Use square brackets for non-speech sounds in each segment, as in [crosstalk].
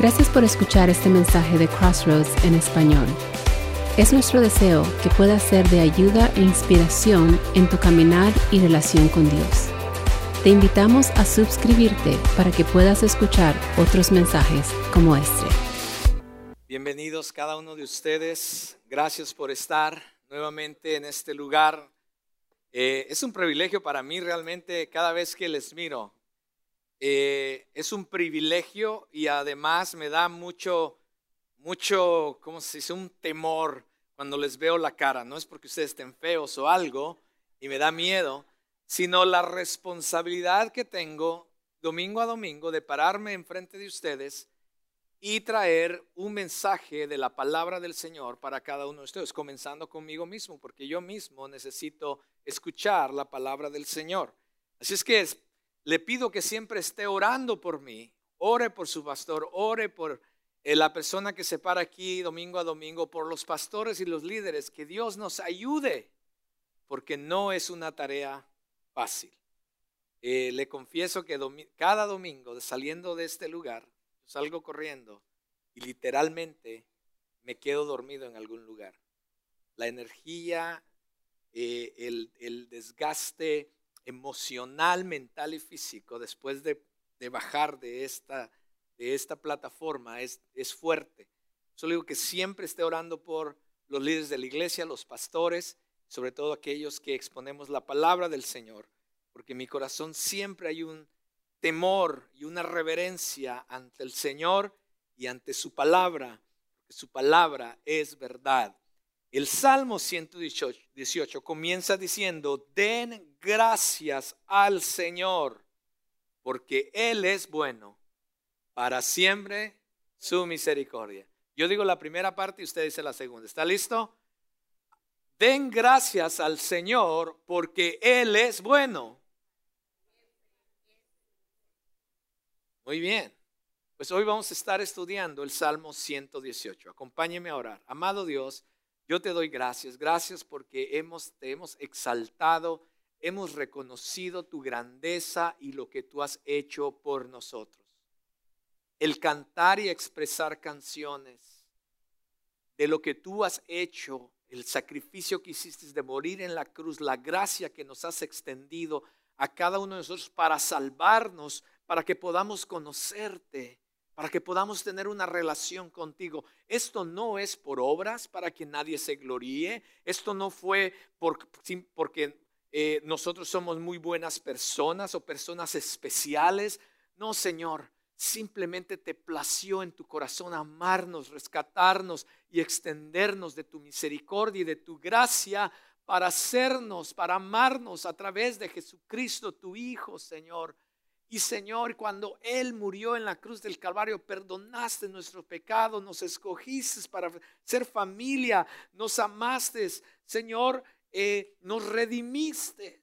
Gracias por escuchar este mensaje de Crossroads en español. Es nuestro deseo que pueda ser de ayuda e inspiración en tu caminar y relación con Dios. Te invitamos a suscribirte para que puedas escuchar otros mensajes como este. Bienvenidos cada uno de ustedes. Gracias por estar nuevamente en este lugar. Eh, es un privilegio para mí realmente cada vez que les miro. Eh, es un privilegio y además me da mucho, mucho, ¿cómo se dice? Un temor cuando les veo la cara. No es porque ustedes estén feos o algo y me da miedo, sino la responsabilidad que tengo domingo a domingo de pararme enfrente de ustedes y traer un mensaje de la palabra del Señor para cada uno de ustedes, comenzando conmigo mismo, porque yo mismo necesito escuchar la palabra del Señor. Así es que le pido que siempre esté orando por mí, ore por su pastor, ore por eh, la persona que se para aquí domingo a domingo, por los pastores y los líderes, que Dios nos ayude, porque no es una tarea fácil. Eh, le confieso que cada domingo saliendo de este lugar, salgo corriendo y literalmente me quedo dormido en algún lugar. La energía, eh, el desgaste, emocional, mental y físico después de, bajar de esta, de esta plataforma es, es fuerte. Solo digo que siempre esté orando por los líderes de la iglesia, los pastores, sobre todo aquellos que exponemos la palabra del Señor, porque en mi corazón siempre hay un temor y una reverencia ante el Señor y ante su palabra, porque su palabra es verdad. El Salmo 118 comienza diciendo, den gracias al Señor, porque Él es bueno, para siempre su misericordia. Yo digo la primera parte y usted dice la segunda. ¿Está listo? Den gracias al Señor porque Él es bueno. Muy bien. Pues hoy vamos a estar estudiando el Salmo 118. Acompáñeme a orar. Amado Dios, yo te doy gracias, gracias porque hemos, te hemos exaltado, hemos reconocido tu grandeza y lo que tú has hecho por nosotros. El cantar y expresar canciones de lo que tú has hecho, el sacrificio que hiciste de morir en la cruz, la gracia que nos has extendido a cada uno de nosotros para salvarnos, para que podamos conocerte para que podamos tener una relación contigo. Esto no es por obras para que nadie se gloríe. Esto no fue porque eh, nosotros somos muy buenas personas o personas especiales. No, Señor, simplemente te plació en tu corazón amarnos, rescatarnos y extendernos de tu misericordia y de tu gracia para hacernos, para amarnos a través de Jesucristo, tu Hijo, Señor. Y Señor, cuando Él murió en la cruz del Calvario, perdonaste nuestro pecado, nos escogiste para ser familia, nos amaste, Señor, eh, nos redimiste.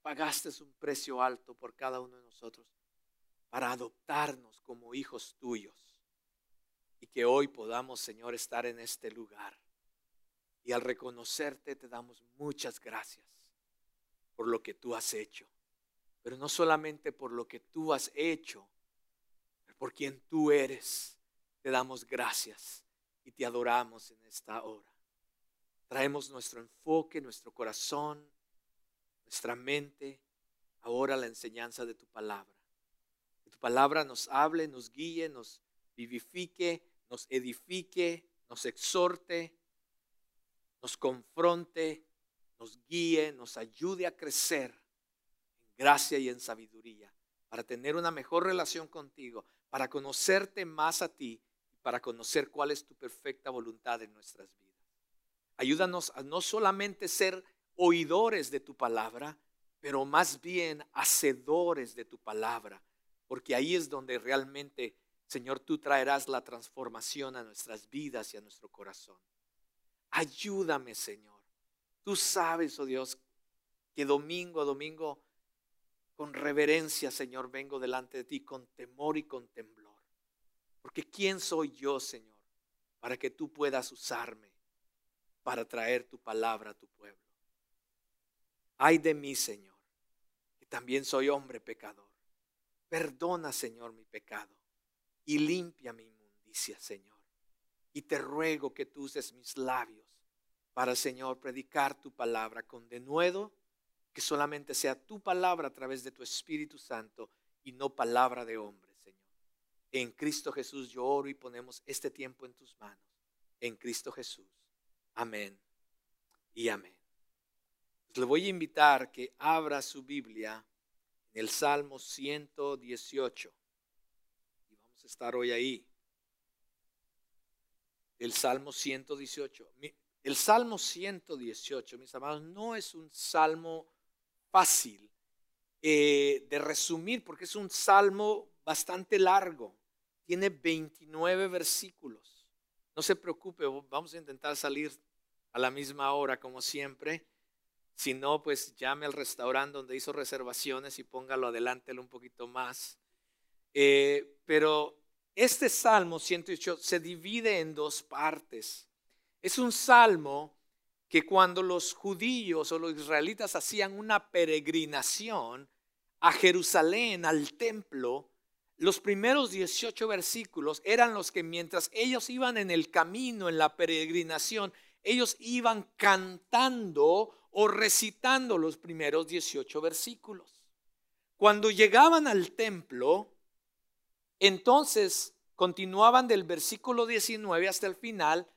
Pagaste un precio alto por cada uno de nosotros para adoptarnos como hijos tuyos. Y que hoy podamos, Señor, estar en este lugar. Y al reconocerte te damos muchas gracias por lo que tú has hecho pero no solamente por lo que tú has hecho, por quien tú eres. Te damos gracias y te adoramos en esta hora. Traemos nuestro enfoque, nuestro corazón, nuestra mente, ahora la enseñanza de tu palabra. Que tu palabra nos hable, nos guíe, nos vivifique, nos edifique, nos exhorte, nos confronte, nos guíe, nos ayude a crecer gracia y en sabiduría, para tener una mejor relación contigo, para conocerte más a ti para conocer cuál es tu perfecta voluntad en nuestras vidas. Ayúdanos a no solamente ser oidores de tu palabra, pero más bien hacedores de tu palabra, porque ahí es donde realmente, Señor, tú traerás la transformación a nuestras vidas y a nuestro corazón. Ayúdame, Señor. Tú sabes, oh Dios, que domingo a domingo con reverencia, Señor, vengo delante de ti con temor y con temblor. Porque ¿quién soy yo, Señor, para que tú puedas usarme para traer tu palabra a tu pueblo? Ay de mí, Señor, que también soy hombre pecador. Perdona, Señor, mi pecado. y limpia mi inmundicia, Señor. Y te ruego que tú uses mis labios para, Señor, predicar tu palabra con denuedo, que solamente sea tu palabra a través de tu Espíritu Santo y no palabra de hombre, Señor. En Cristo Jesús yo oro y ponemos este tiempo en tus manos. En Cristo Jesús. Amén y amén. le voy a invitar que abra su Biblia en el Salmo 118. Y vamos a estar hoy ahí. El Salmo 118. El Salmo 118, mis amados, no es un salmo fácil eh, de resumir porque es un salmo bastante largo. Tiene 29 versículos. No se preocupe, vamos a intentar salir a la misma hora como siempre. Si no, pues llame al restaurante donde hizo reservaciones y póngalo adelante un poquito más. Eh, pero este Salmo 108 se divide en dos partes. Es un salmo que cuando los judíos o los israelitas hacían una peregrinación a Jerusalén, al templo, los primeros 18 versículos eran los que mientras ellos iban en el camino, en la peregrinación, ellos iban cantando o recitando los primeros 18 versículos. Cuando llegaban al templo, entonces continuaban del versículo 19 hasta el final,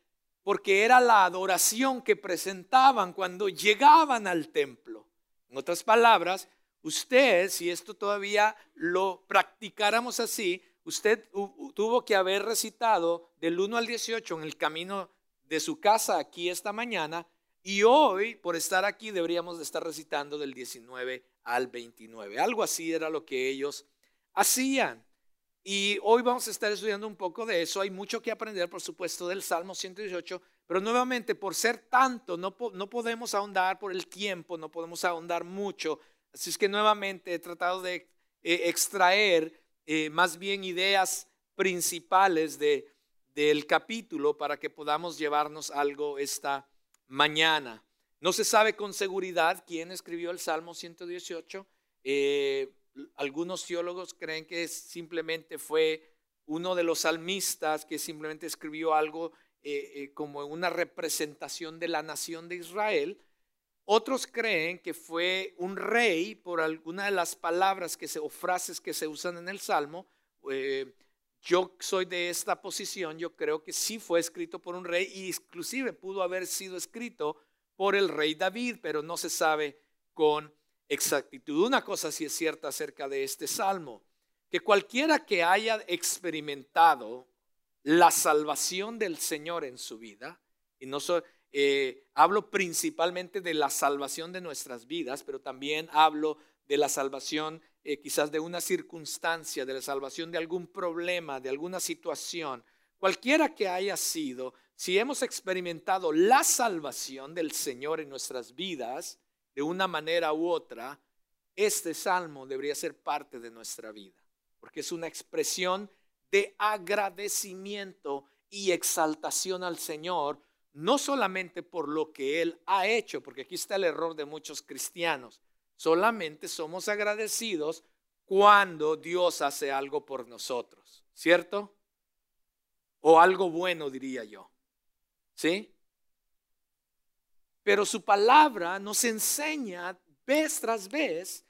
porque era la adoración que presentaban cuando llegaban al templo. En otras palabras, usted, si esto todavía lo practicáramos así, usted tuvo que haber recitado del 1 al 18 en el camino de su casa aquí esta mañana y hoy, por estar aquí, deberíamos de estar recitando del 19 al 29. Algo así era lo que ellos hacían. Y hoy vamos a estar estudiando un poco de eso. Hay mucho que aprender, por supuesto, del Salmo 118, pero nuevamente, por ser tanto, no, no podemos ahondar por el tiempo, no podemos ahondar mucho. Así es que nuevamente he tratado de eh, extraer eh, más bien ideas principales de, del capítulo para que podamos llevarnos algo esta mañana. No se sabe con seguridad quién escribió el Salmo 118. Eh, algunos teólogos creen que simplemente fue uno de los salmistas que simplemente escribió algo eh, eh, como una representación de la nación de Israel. Otros creen que fue un rey por alguna de las palabras que se, o frases que se usan en el Salmo. Yo soy de esta posición, yo creo que sí fue escrito por un rey y inclusive pudo haber sido escrito por el rey David, pero no se sabe con exactitud. Una cosa sí es cierta acerca de este salmo, que cualquiera que haya experimentado la salvación del Señor en su vida, y no eh, hablo principalmente de la salvación de nuestras vidas, pero también hablo de la salvación eh, quizás de una circunstancia, de la salvación de algún problema, de alguna situación, cualquiera que haya sido, si hemos experimentado la salvación del Señor en nuestras vidas, de una manera u otra, este salmo debería ser parte de nuestra vida, porque es una expresión de agradecimiento y exaltación al Señor, no solamente por lo que Él ha hecho, porque aquí está el error de muchos cristianos. Solamente somos agradecidos cuando Dios hace algo por nosotros, ¿cierto? O algo bueno, diría yo. ¿Sí? Pero su palabra nos enseña vez tras vez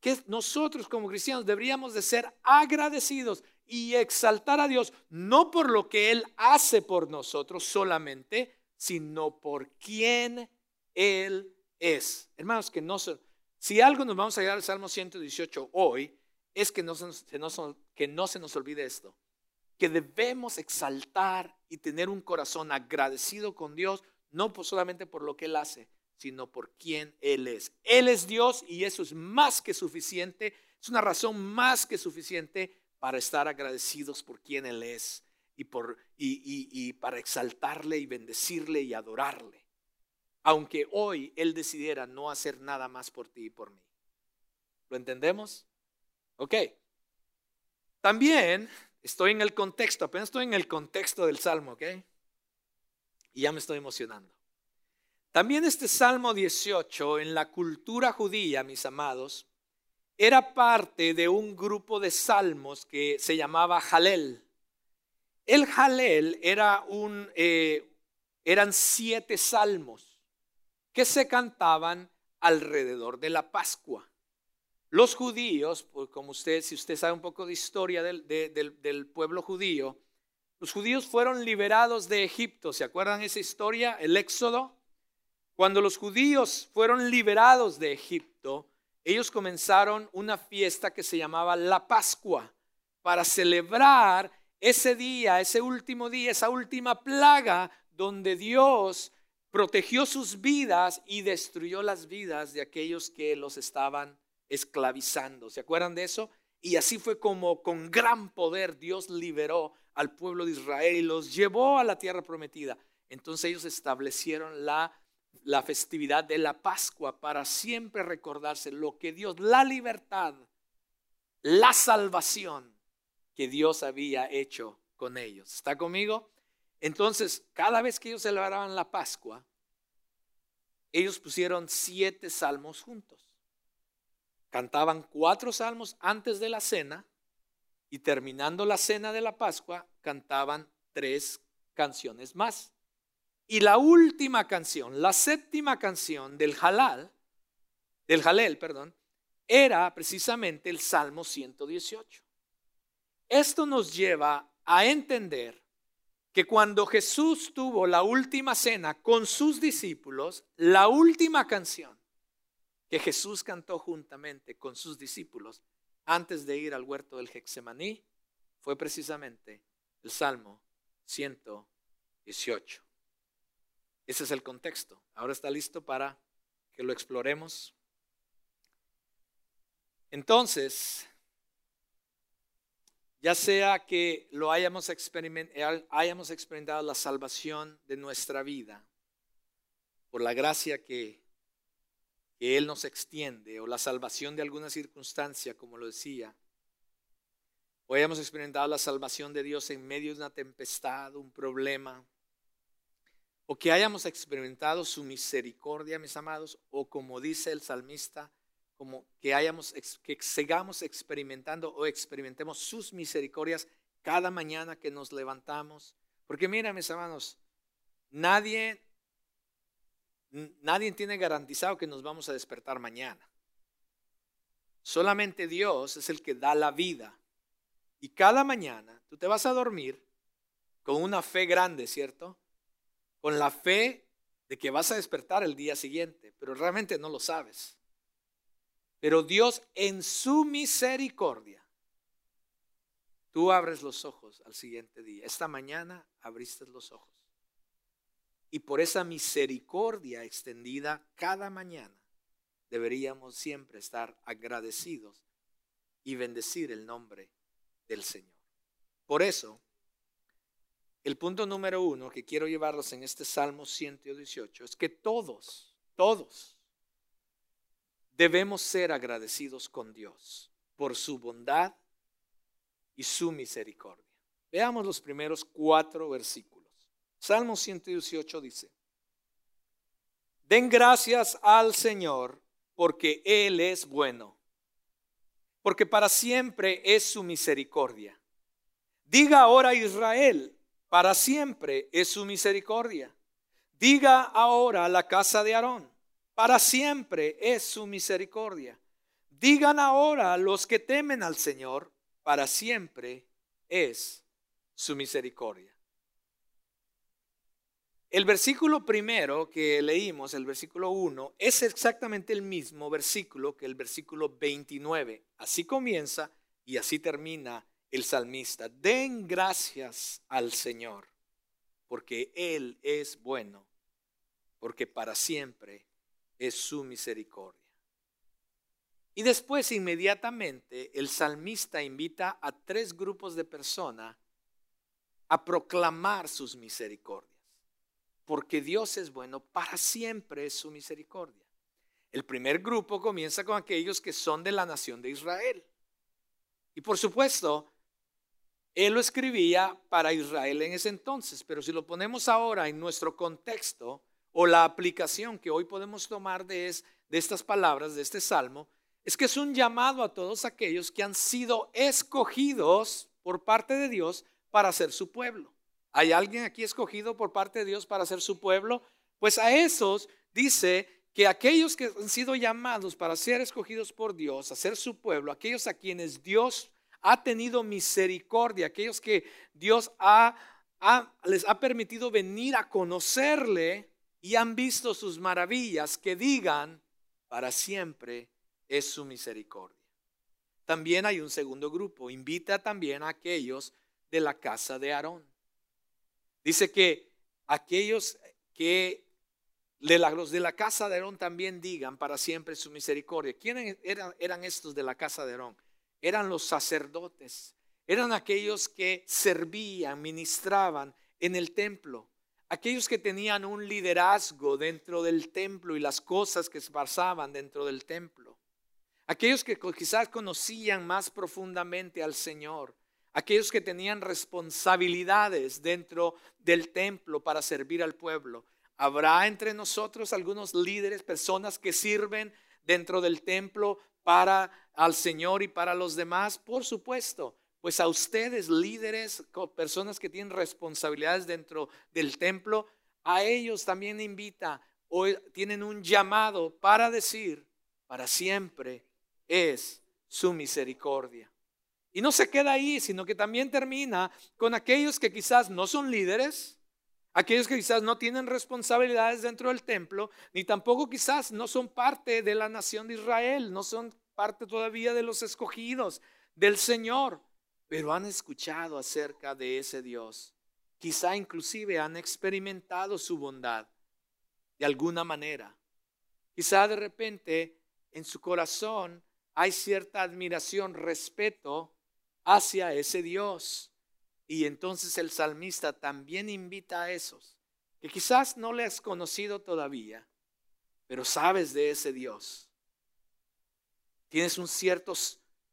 que nosotros como cristianos deberíamos de ser agradecidos y exaltar a Dios, no por lo que Él hace por nosotros solamente, sino por quien Él es. Hermanos, que no, si algo nos vamos a llegar al Salmo 118 hoy, es que no, se que no se nos olvide esto, que debemos exaltar y tener un corazón agradecido con Dios, no solamente por lo que Él hace, sino por quién Él es. Él es Dios y eso es más que suficiente, es una razón más que suficiente para estar agradecidos por quién Él es y, por, y para exaltarle y bendecirle y adorarle aunque hoy Él decidiera no hacer nada más por ti y por mí. ¿Lo entendemos? Ok. También estoy en el contexto, apenas estoy en el contexto del Salmo, ¿ok? Y ya me estoy emocionando. También este Salmo 18 en la cultura judía, mis amados, era parte de un grupo de salmos que se llamaba Jalel. El Jalel era un, eh, eran siete salmos que se cantaban alrededor de la Pascua. Los judíos, pues como usted, si usted sabe un poco de historia del, del, pueblo judío, los judíos fueron liberados de Egipto. ¿Se acuerdan esa historia? El Éxodo. Cuando los judíos fueron liberados de Egipto, ellos comenzaron una fiesta que se llamaba la Pascua para celebrar ese día, ese último día, esa última plaga donde Dios protegió sus vidas y destruyó las vidas de aquellos que los estaban esclavizando. ¿Se acuerdan de eso? Y así fue como con gran poder Dios liberó al pueblo de Israel y los llevó a la tierra prometida. Entonces ellos establecieron la, la festividad de la Pascua para siempre recordarse lo que Dios, la libertad, la salvación que Dios había hecho con ellos. ¿Está conmigo? Entonces, cada vez que ellos celebraban la Pascua, ellos pusieron siete salmos juntos cantaban cuatro salmos antes de la cena y terminando la cena de la Pascua cantaban tres canciones más. Y la última canción, la séptima canción del Halal, del Halel, perdón, era precisamente el Salmo 118. Esto nos lleva a entender que cuando Jesús tuvo la última cena con sus discípulos, la última canción que Jesús cantó juntamente con sus discípulos antes de ir al huerto del Hexemaní fue precisamente el Salmo 118. Ese es el contexto. Ahora está listo para que lo exploremos. Entonces, ya sea que lo hayamos, hayamos experimentado la salvación de nuestra vida por la gracia que que Él nos extiende o la salvación de alguna circunstancia, como lo decía. O hayamos experimentado la salvación de Dios en medio de una tempestad, un problema. O que hayamos experimentado su misericordia, mis amados, o como dice el salmista, como que hayamos que sigamos experimentando o experimentemos sus misericordias cada mañana que nos levantamos. Porque mira, mis amados, nadie Nadie tiene garantizado que nos vamos a despertar mañana. Solamente Dios es el que da la vida. Y cada mañana tú te vas a dormir con una fe grande, ¿cierto? Con la fe de que vas a despertar el día siguiente, pero realmente no lo sabes. Pero Dios en su misericordia, tú abres los ojos al siguiente día. Esta mañana abriste los ojos. Y por esa misericordia extendida cada mañana deberíamos siempre estar agradecidos y bendecir el nombre del Señor. Por eso, el punto número uno que quiero llevarlos en este Salmo 118 es que todos, todos, debemos ser agradecidos con Dios por su bondad y su misericordia. Veamos los primeros cuatro versículos. Salmo 118 dice, den gracias al Señor porque Él es bueno, porque para siempre es su misericordia. Diga ahora Israel, para siempre es su misericordia. Diga ahora la casa de Aarón, para siempre es su misericordia. Digan ahora los que temen al Señor, para siempre es su misericordia. El versículo primero que leímos, el versículo 1, es exactamente el mismo versículo que el versículo 29. Así comienza y así termina el salmista. Den gracias al Señor, porque Él es bueno, porque para siempre es su misericordia. Y después inmediatamente el salmista invita a tres grupos de personas a proclamar sus misericordias porque Dios es bueno, para siempre es su misericordia. El primer grupo comienza con aquellos que son de la nación de Israel. Y por supuesto, él lo escribía para Israel en ese entonces, pero si lo ponemos ahora en nuestro contexto o la aplicación que hoy podemos tomar de, de estas palabras, de este salmo, es que es un llamado a todos aquellos que han sido escogidos por parte de Dios para ser su pueblo. ¿Hay alguien aquí escogido por parte de Dios para ser su pueblo? Pues a esos dice que aquellos que han sido llamados para ser escogidos por Dios, a ser su pueblo, aquellos a quienes Dios ha tenido misericordia, aquellos que Dios ha, les ha permitido venir a conocerle y han visto sus maravillas, que digan, para siempre es su misericordia. También hay un segundo grupo, invita también a aquellos de la casa de Aarón. Dice que aquellos que de los de la casa de Aarón también digan para siempre su misericordia. ¿Quiénes eran, estos de la casa de Aarón? Eran los sacerdotes, eran aquellos que servían, ministraban en el templo, aquellos que tenían un liderazgo dentro del templo y las cosas que pasaban dentro del templo, aquellos que quizás conocían más profundamente al Señor, aquellos que tenían responsabilidades dentro del templo para servir al pueblo. ¿Habrá entre nosotros algunos líderes, personas que sirven dentro del templo para al Señor y para los demás? Por supuesto. Pues a ustedes, líderes, personas que tienen responsabilidades dentro del templo, a ellos también invita o tienen un llamado para decir, para siempre es su misericordia. Y no se queda ahí, sino que también termina con aquellos que quizás no son líderes, aquellos que quizás no tienen responsabilidades dentro del templo, ni tampoco quizás no son parte de la nación de Israel, no son parte todavía de los escogidos del Señor, pero han escuchado acerca de ese Dios. Quizá inclusive han experimentado su bondad de alguna manera. Quizá de repente en su corazón hay cierta admiración, respeto hacia ese Dios. Y entonces el salmista también invita a esos que quizás no le has conocido todavía, pero sabes de ese Dios. Tienes un cierto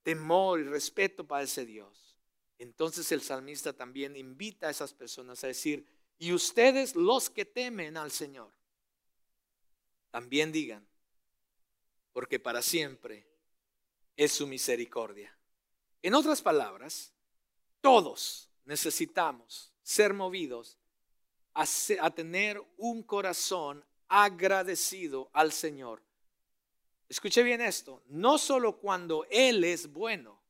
temor y respeto para ese Dios. Entonces el salmista también invita a esas personas a decir, y ustedes los que temen al Señor, también digan, porque para siempre es su misericordia. En otras palabras, todos necesitamos ser movidos a, tener un corazón agradecido al Señor. Escuche bien esto, no solo cuando Él es bueno,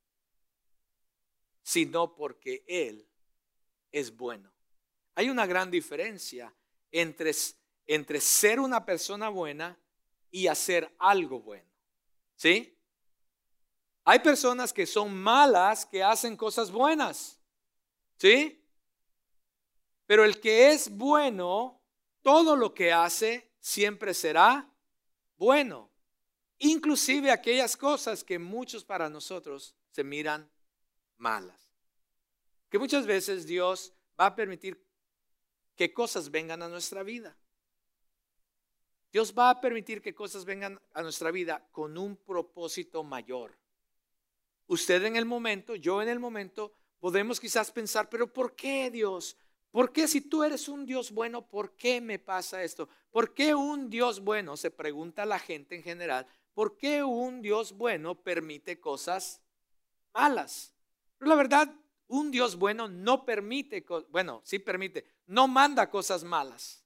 sino porque Él es bueno. Hay una gran diferencia entre, entre ser una persona buena y hacer algo bueno. ¿Sí? Hay personas que son malas que hacen cosas buenas. ¿Sí? Pero el que es bueno, todo lo que hace siempre será bueno. Inclusive aquellas cosas que muchos para nosotros se miran malas. Que muchas veces Dios va a permitir que cosas vengan a nuestra vida. Dios va a permitir que cosas vengan a nuestra vida con un propósito mayor. Usted en el momento, yo en el momento, podemos quizás pensar, pero ¿por qué Dios? ¿Por qué si tú eres un Dios bueno, por qué me pasa esto? ¿Por qué un Dios bueno, se pregunta la gente en general, ¿por qué un Dios bueno permite cosas malas? Pero la verdad, un Dios bueno no permite, bueno, sí permite, no manda cosas malas,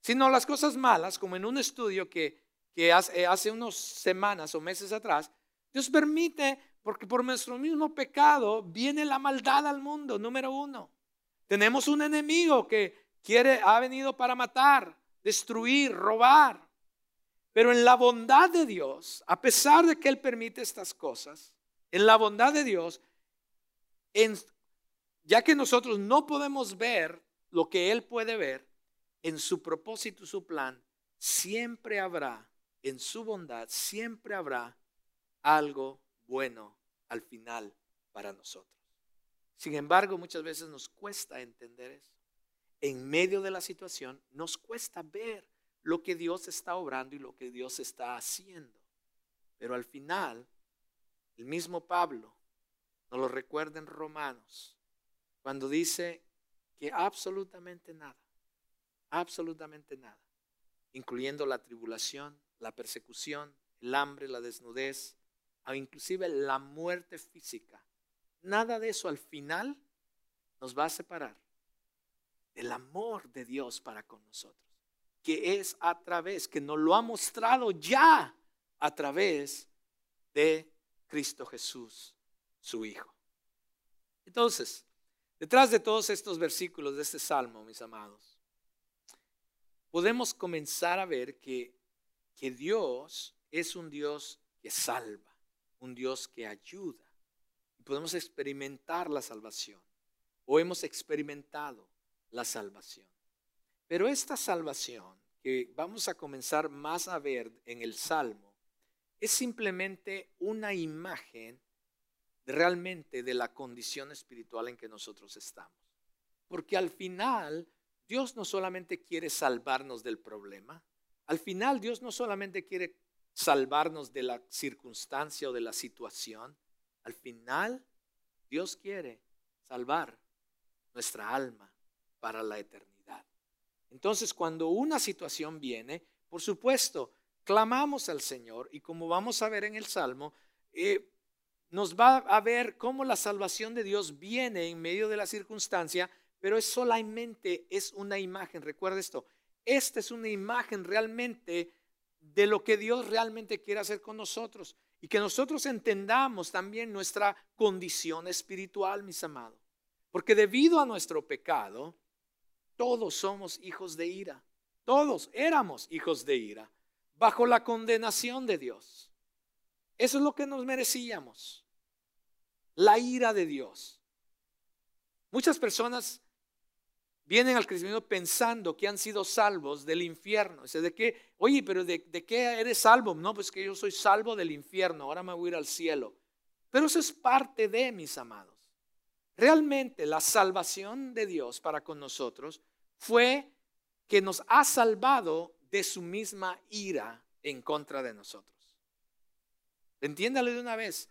sino las cosas malas, como en un estudio que, que hace, hace unas semanas o meses atrás, Dios permite, porque por nuestro mismo pecado viene la maldad al mundo, número uno. Tenemos un enemigo que quiere, ha venido para matar, destruir, robar. Pero en la bondad de Dios, a pesar de que Él permite estas cosas, en la bondad de Dios, ya que nosotros no podemos ver lo que Él puede ver, en su propósito, su plan, siempre habrá, en su bondad, siempre habrá algo bueno al final para nosotros. Sin embargo, muchas veces nos cuesta entender eso. En medio de la situación nos cuesta ver lo que Dios está obrando y lo que Dios está haciendo. Pero al final, el mismo Pablo nos lo recuerda en Romanos, cuando dice que absolutamente nada, absolutamente nada, incluyendo la tribulación, la persecución, el hambre, la desnudez, inclusive la muerte física. Nada de eso al final nos va a separar del amor de Dios para con nosotros, que es a través, que nos lo ha mostrado ya a través de Cristo Jesús, su Hijo. Entonces, detrás de todos estos versículos de este salmo, mis amados, podemos comenzar a ver que, que Dios es un Dios que salva, un Dios que ayuda. Podemos experimentar la salvación, o hemos experimentado la salvación. Pero esta salvación que vamos a comenzar más a ver en el Salmo es simplemente una imagen realmente de la condición espiritual en que nosotros estamos. Porque al final Dios no solamente quiere salvarnos del problema, al final Dios no solamente quiere salvarnos de la circunstancia o de la situación, al final Dios quiere salvar nuestra alma para la eternidad. Entonces, cuando una situación viene, por supuesto, clamamos al Señor y como vamos a ver en el Salmo, eh, nos va a ver cómo la salvación de Dios viene en medio de la circunstancia, pero es solamente es una imagen. Recuerda esto, esta es una imagen realmente de lo que Dios realmente quiere hacer con nosotros y que nosotros entendamos también nuestra condición espiritual, mis amados. Porque debido a nuestro pecado, todos somos hijos de ira. Todos éramos hijos de ira, bajo la condenación de Dios. Eso es lo que nos merecíamos. La ira de Dios. Muchas personas vienen al cristianismo pensando que han sido salvos del infierno. O de qué, oye, pero de, de, qué eres salvo? No, pues que yo soy salvo del infierno, ahora me voy a ir al cielo. Pero eso es parte de mis amados. Realmente la salvación de Dios para con nosotros fue que nos ha salvado de su misma ira en contra de nosotros. Entiéndale de una vez.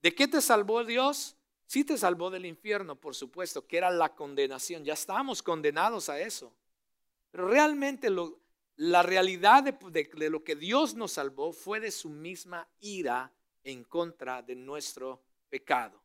¿De qué te salvó Dios? Sí te salvó del infierno, por supuesto, que era la condenación. Ya estábamos condenados a eso. Pero realmente la realidad de, de lo que Dios nos salvó fue de su misma ira en contra de nuestro pecado.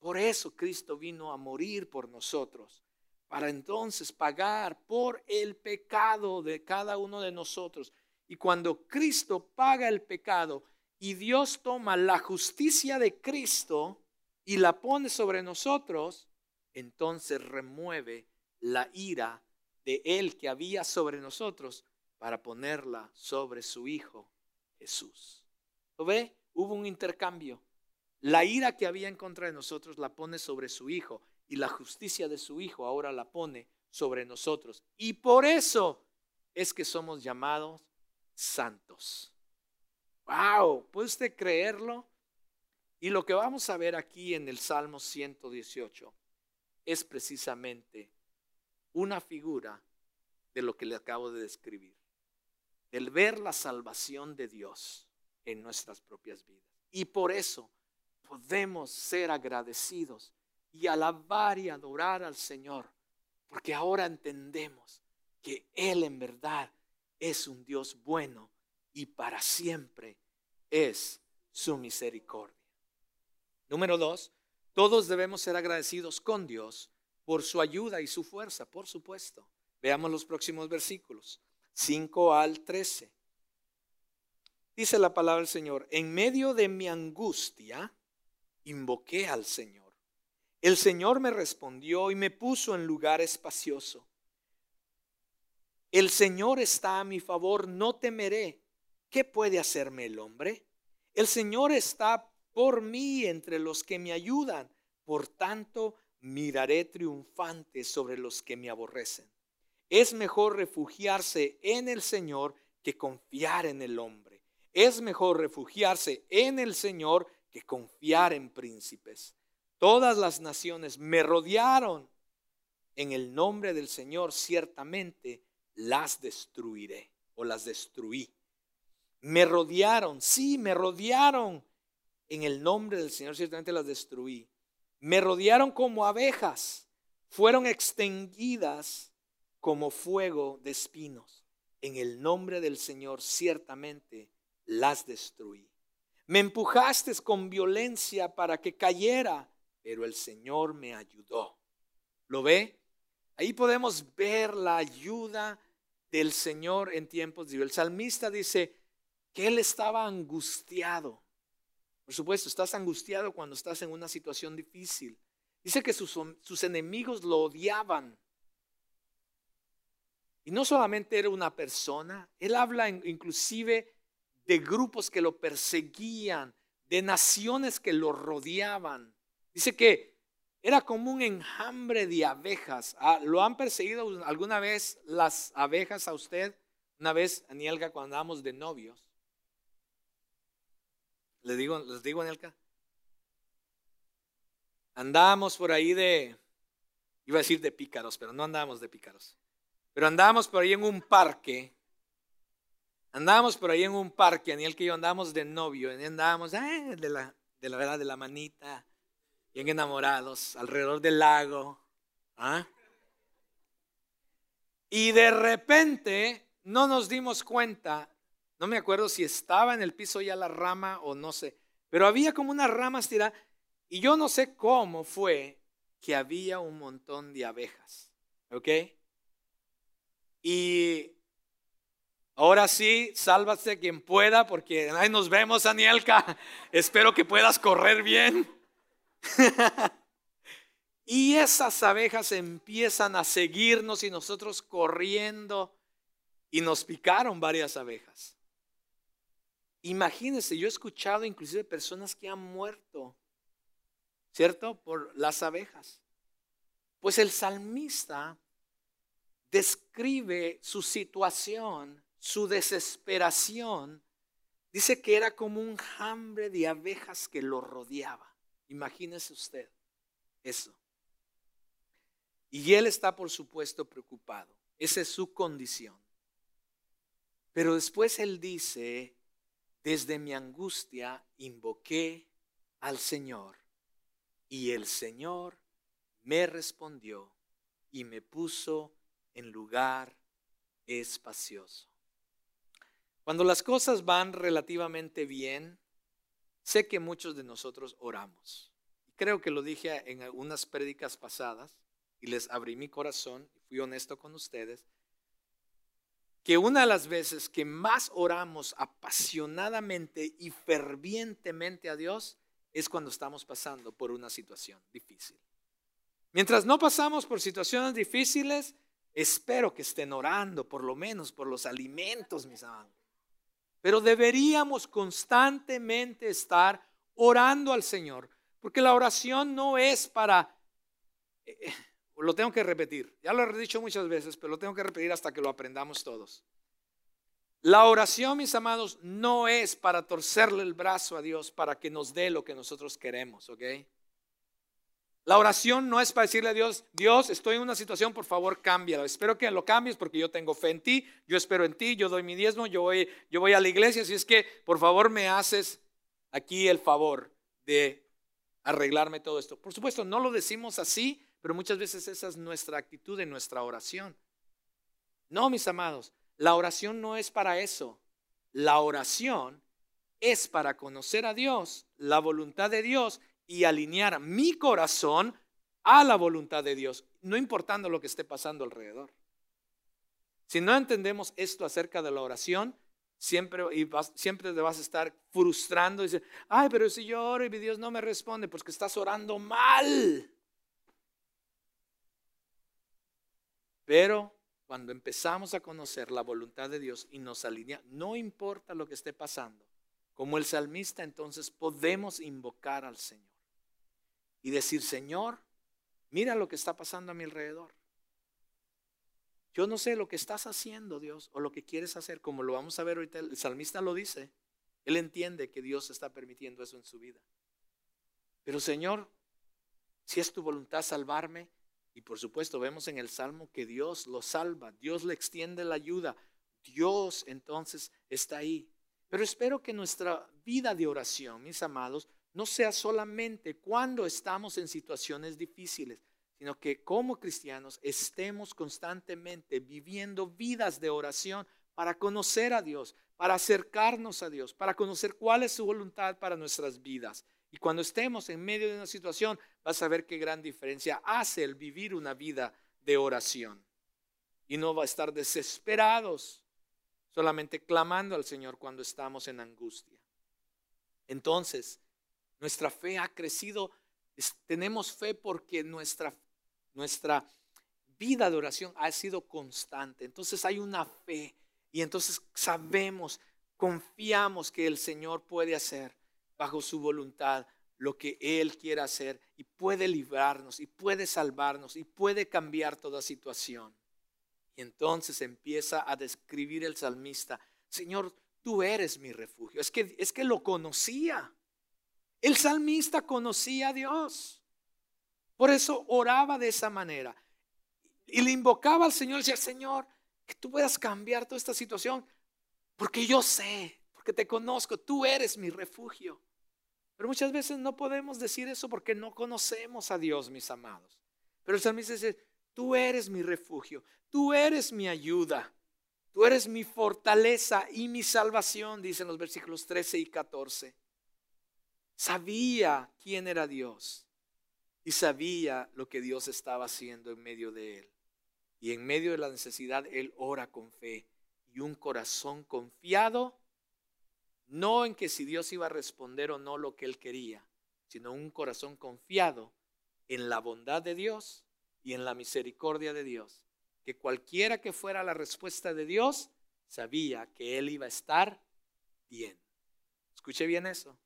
Por eso Cristo vino a morir por nosotros, para entonces pagar por el pecado de cada uno de nosotros. Y cuando Cristo paga el pecado y Dios toma la justicia de Cristo y la pone sobre nosotros, entonces remueve la ira de Él que había sobre nosotros para ponerla sobre su Hijo Jesús. ¿Lo ve? Hubo un intercambio. La ira que había en contra de nosotros la pone sobre su Hijo y la justicia de su Hijo ahora la pone sobre nosotros. Y por eso es que somos llamados santos. ¡Wow! ¿Puede usted creerlo? Y lo que vamos a ver aquí en el Salmo 118 es precisamente una figura de lo que le acabo de describir. El ver la salvación de Dios en nuestras propias vidas. Y por eso podemos ser agradecidos y alabar y adorar al Señor, porque ahora entendemos que Él en verdad es un Dios bueno y para siempre es su misericordia. Número dos, todos debemos ser agradecidos con Dios por su ayuda y su fuerza, por supuesto. Veamos los próximos versículos, 5 al 13. Dice la palabra del Señor, en medio de mi angustia, invoqué al Señor. El Señor me respondió y me puso en lugar espacioso. El Señor está a mi favor, no temeré. ¿Qué puede hacerme el hombre? El Señor está por mí entre los que me ayudan. Por tanto, miraré triunfante sobre los que me aborrecen. Es mejor refugiarse en el Señor que confiar en el hombre. Es mejor refugiarse en el Señor que confiar en príncipes. Todas las naciones me rodearon. En el nombre del Señor ciertamente las destruiré o las destruí. Me rodearon, sí, me rodearon. En el nombre del Señor ciertamente las destruí. Me rodearon como abejas. Fueron extinguidas como fuego de espinos. En el nombre del Señor ciertamente las destruí. Me empujaste con violencia para que cayera, pero el Señor me ayudó. ¿Lo ve? Ahí podemos ver la ayuda del Señor en tiempos de El salmista dice que él estaba angustiado. Por supuesto, estás angustiado cuando estás en una situación difícil. Dice que sus, enemigos lo odiaban. Y no solamente era una persona, él habla inclusive de grupos que lo perseguían, de naciones que lo rodeaban. Dice que era como un enjambre de abejas. Ah, ¿Lo han perseguido alguna vez las abejas a usted? Una vez, Anielga, cuando andábamos de novios. ¿Les digo, les digo, Anielka? Andábamos por ahí de, iba a decir de pícaros, pero no andábamos de pícaros. Pero andábamos por ahí en un parque. Andábamos por ahí en un parque, Aniel que yo andábamos de novio, andábamos eh, de, la, de la verdad, de la manita, bien enamorados, alrededor del lago. ¿ah? Y de repente no nos dimos cuenta, no me acuerdo si estaba en el piso ya la rama o no sé, pero había como una rama estirada y yo no sé cómo fue que había un montón de abejas. ¿Ok? Y ahora sí, sálvase quien pueda, porque ahí nos vemos, Anielka. [laughs] Espero que puedas correr bien. [laughs] y esas abejas empiezan a seguirnos y nosotros corriendo. Y nos picaron varias abejas. Imagínense, yo he escuchado inclusive personas que han muerto, ¿cierto? Por las abejas. Pues el salmista describe su situación, su desesperación. Dice que era como un hambre de abejas que lo rodeaba. Imagínese usted eso. Y él está, por supuesto, preocupado. Esa es su condición. Pero después él dice, desde mi angustia invoqué al Señor y el Señor me respondió y me puso en lugar espacioso. Cuando las cosas van relativamente bien, sé que muchos de nosotros oramos. Creo que lo dije en algunas prédicas pasadas y les abrí mi corazón y fui honesto con ustedes, que una de las veces que más oramos apasionadamente y fervientemente a Dios es cuando estamos pasando por una situación difícil. Mientras no pasamos por situaciones difíciles, Espero que estén orando, por lo menos por los alimentos, mis amados. Pero deberíamos constantemente estar orando al Señor, porque la oración no es para, eh, lo tengo que repetir, ya lo he dicho muchas veces, pero lo tengo que repetir hasta que lo aprendamos todos. La oración, mis amados, no es para torcerle el brazo a Dios para que nos dé lo que nosotros queremos, ¿ok? La oración no es para decirle a Dios, Dios, estoy en una situación, por favor, cámbialo. Espero que lo cambies porque yo tengo fe en ti, yo espero en ti, yo doy mi diezmo, yo voy, yo voy a la iglesia, así es que, por favor, me haces aquí el favor de arreglarme todo esto. Por supuesto, no lo decimos así, pero muchas veces esa es nuestra actitud en nuestra oración. No, mis amados, la oración no es para eso. La oración es para conocer a Dios, la voluntad de Dios y alinear mi corazón a la voluntad de Dios, no importando lo que esté pasando alrededor. Si no entendemos esto acerca de la oración, siempre, y siempre te vas a estar frustrando y decir, ay, pero si yo oro y Dios no me responde, pues que estás orando mal. Pero cuando empezamos a conocer la voluntad de Dios y nos alinea, no importa lo que esté pasando, como el salmista, entonces podemos invocar al Señor y decir, Señor, mira lo que está pasando a mi alrededor. Yo no sé lo que estás haciendo, Dios, o lo que quieres hacer, como lo vamos a ver ahorita, el salmista lo dice. Él entiende que Dios está permitiendo eso en su vida. Pero Señor, si es tu voluntad salvarme, y por supuesto vemos en el Salmo que Dios lo salva, Dios le extiende la ayuda, Dios entonces está ahí. Pero espero que nuestra vida de oración, mis amados, no sea solamente cuando estamos en situaciones difíciles, sino que como cristianos estemos constantemente viviendo vidas de oración para conocer a Dios, para acercarnos a Dios, para conocer cuál es su voluntad para nuestras vidas. Y cuando estemos en medio de una situación, vas a ver qué gran diferencia hace el vivir una vida de oración. Y no va a estar desesperados, solamente clamando al Señor cuando estamos en angustia. Entonces, nuestra fe ha crecido. tenemos fe porque nuestra, nuestra vida de oración ha sido constante. Entonces hay una fe y entonces sabemos, confiamos que el Señor puede hacer bajo su voluntad lo que Él quiere hacer y puede librarnos y puede salvarnos y puede cambiar toda situación. Y entonces empieza a describir el salmista, Señor, tú eres mi refugio. Es que, es que lo conocía. El salmista conocía a Dios. Por eso oraba de esa manera. Y le invocaba al Señor decía, Señor, que tú puedas cambiar toda esta situación. Porque yo sé, porque te conozco, tú eres mi refugio. Pero muchas veces no podemos decir eso porque no conocemos a Dios, mis amados. Pero el salmista dice, tú eres mi refugio, tú eres mi ayuda, tú eres mi fortaleza y mi salvación, dicen los versículos 13 y 14. Sabía quién era Dios y sabía lo que Dios estaba haciendo en medio de él. Y en medio de la necesidad, él ora con fe y un corazón confiado no en que si Dios iba a responder o no lo que él quería, sino un corazón confiado en la bondad de Dios y en la misericordia de Dios. Que cualquiera que fuera la respuesta de Dios, sabía que él iba a estar bien. Escuche bien eso.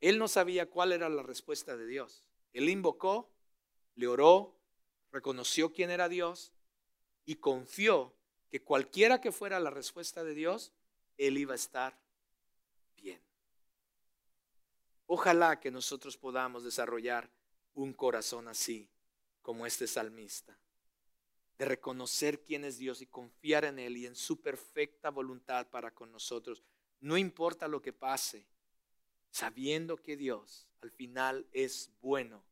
Él no sabía cuál era la respuesta de Dios. Él invocó, le oró, reconoció quién era Dios y confió que cualquiera que fuera la respuesta de Dios, él iba a estar bien. Ojalá que nosotros podamos desarrollar un corazón así como este salmista, de reconocer quién es Dios y confiar en Él y en su perfecta voluntad para con nosotros, no importa lo que pase, sabiendo que Dios al final es bueno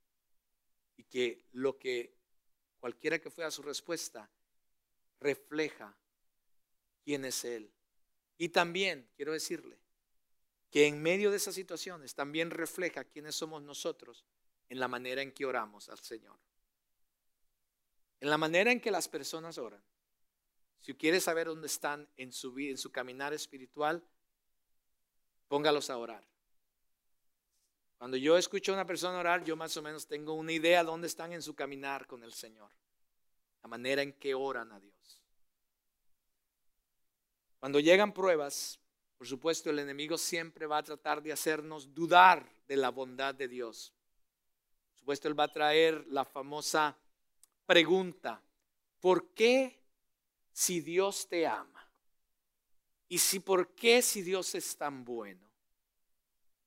y que lo que cualquiera que fuera su respuesta refleja quién es Él y también quiero decirle que en medio de esas situaciones también refleja quiénes somos nosotros en la manera en que oramos al Señor. En la manera en que las personas oran. Si quiere saber dónde están en su vida, en su caminar espiritual, póngalos a orar. Cuando yo escucho a una persona orar, yo más o menos tengo una idea de dónde están en su caminar con el Señor. La manera en que oran a Dios. Cuando llegan pruebas, por supuesto, el enemigo siempre va a tratar de hacernos dudar de la bondad de Dios. Por supuesto, él va a traer la famosa pregunta, ¿por qué si Dios te ama? Y si por qué si Dios es tan bueno,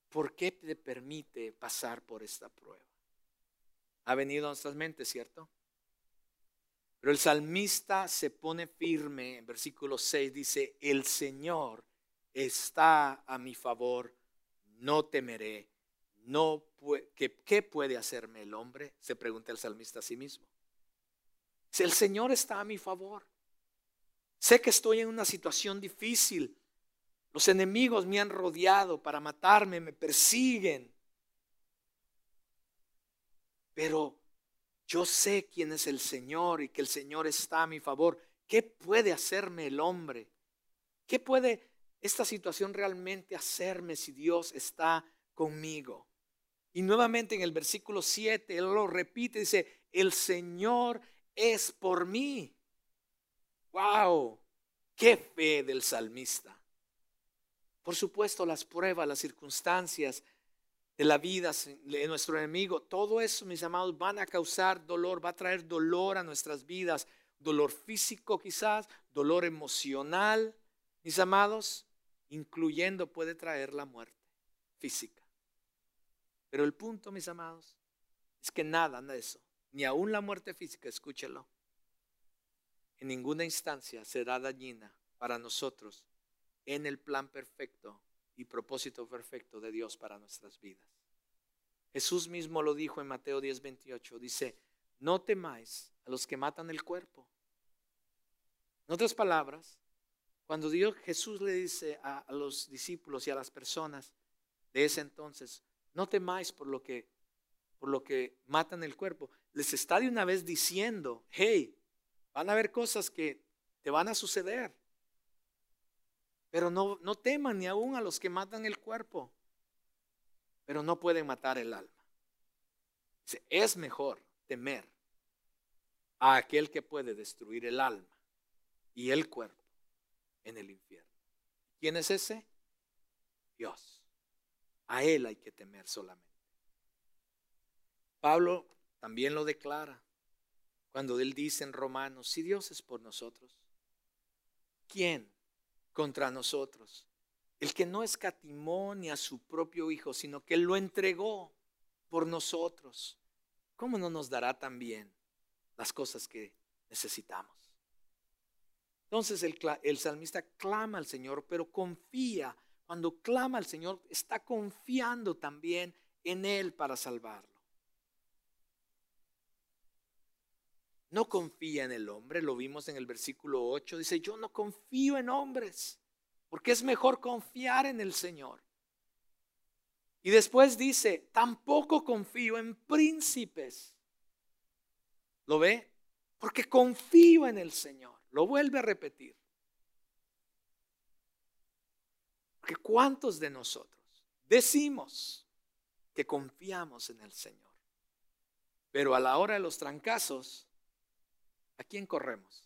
¿por qué te permite pasar por esta prueba? Ha venido a nuestras mentes, ¿cierto? Pero el salmista se pone firme, en versículo 6 dice, el Señor está a mi favor, no temeré. No, ¿qué, ¿Qué puede hacerme el hombre? Se pregunta el salmista a sí mismo. Si el Señor está a mi favor, sé que estoy en una situación difícil, los enemigos me han rodeado para matarme, me persiguen, pero yo sé quién es el Señor y que el Señor está a mi favor. ¿Qué puede hacerme el hombre? ¿Qué puede esta situación realmente hacerme si Dios está conmigo? Y nuevamente en el versículo 7, él lo repite, dice, el Señor es por mí. ¡Wow! ¡Qué fe del salmista! Por supuesto, las pruebas, las circunstancias, de la vida de nuestro enemigo, todo eso, mis amados, van a causar dolor, va a traer dolor a nuestras vidas, dolor físico quizás, dolor emocional, mis amados, incluyendo puede traer la muerte física. Pero el punto, mis amados, es que nada de eso, ni aún la muerte física, escúchelo, en ninguna instancia será dañina para nosotros en el plan perfecto y propósito perfecto de Dios para nuestras vidas. Jesús mismo lo dijo en Mateo 10, 28. Dice, no temáis a los que matan el cuerpo. En otras palabras, cuando Dios Jesús le dice a, a los discípulos y a las personas, de ese entonces, no temáis por lo que por lo que matan el cuerpo. Les está de una vez diciendo, hey, van a haber cosas que te van a suceder. Pero no, no teman ni aún a los que matan el cuerpo, pero no pueden matar el alma. Es mejor temer a aquel que puede destruir el alma y el cuerpo en el infierno. ¿Quién es ese? Dios. A Él hay que temer solamente. Pablo también lo declara cuando él dice en Romanos, si Dios es por nosotros, ¿quién contra nosotros? El que no escatimó ni a su propio Hijo, sino que lo entregó por nosotros. ¿Cómo no nos dará también las cosas que necesitamos? Entonces el, el salmista clama al Señor, pero confía. Cuando clama al Señor, está confiando también en Él para salvarlo. No confía en el hombre, lo vimos en el versículo 8, dice, yo no confío en hombres, porque es mejor confiar en el Señor. Y después dice, tampoco confío en príncipes. ¿Lo ve? Porque confío en el Señor. Lo vuelve a repetir. Porque ¿cuántos de nosotros decimos que confiamos en el Señor? Pero a la hora de los trancazos, ¿a quién corremos?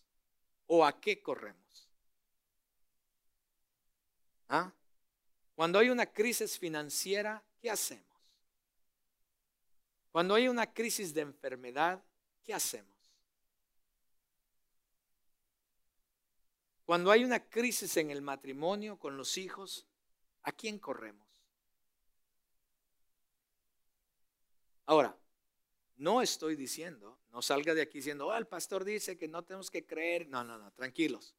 ¿O a qué corremos? ¿Ah? Cuando hay una crisis financiera, ¿qué hacemos? Cuando hay una crisis de enfermedad, ¿qué hacemos? Cuando hay una crisis en el matrimonio con los hijos, ¿a quién corremos? Ahora, no estoy diciendo, no salga de aquí diciendo, oh, el pastor dice que no tenemos que creer. No, no, no, tranquilos.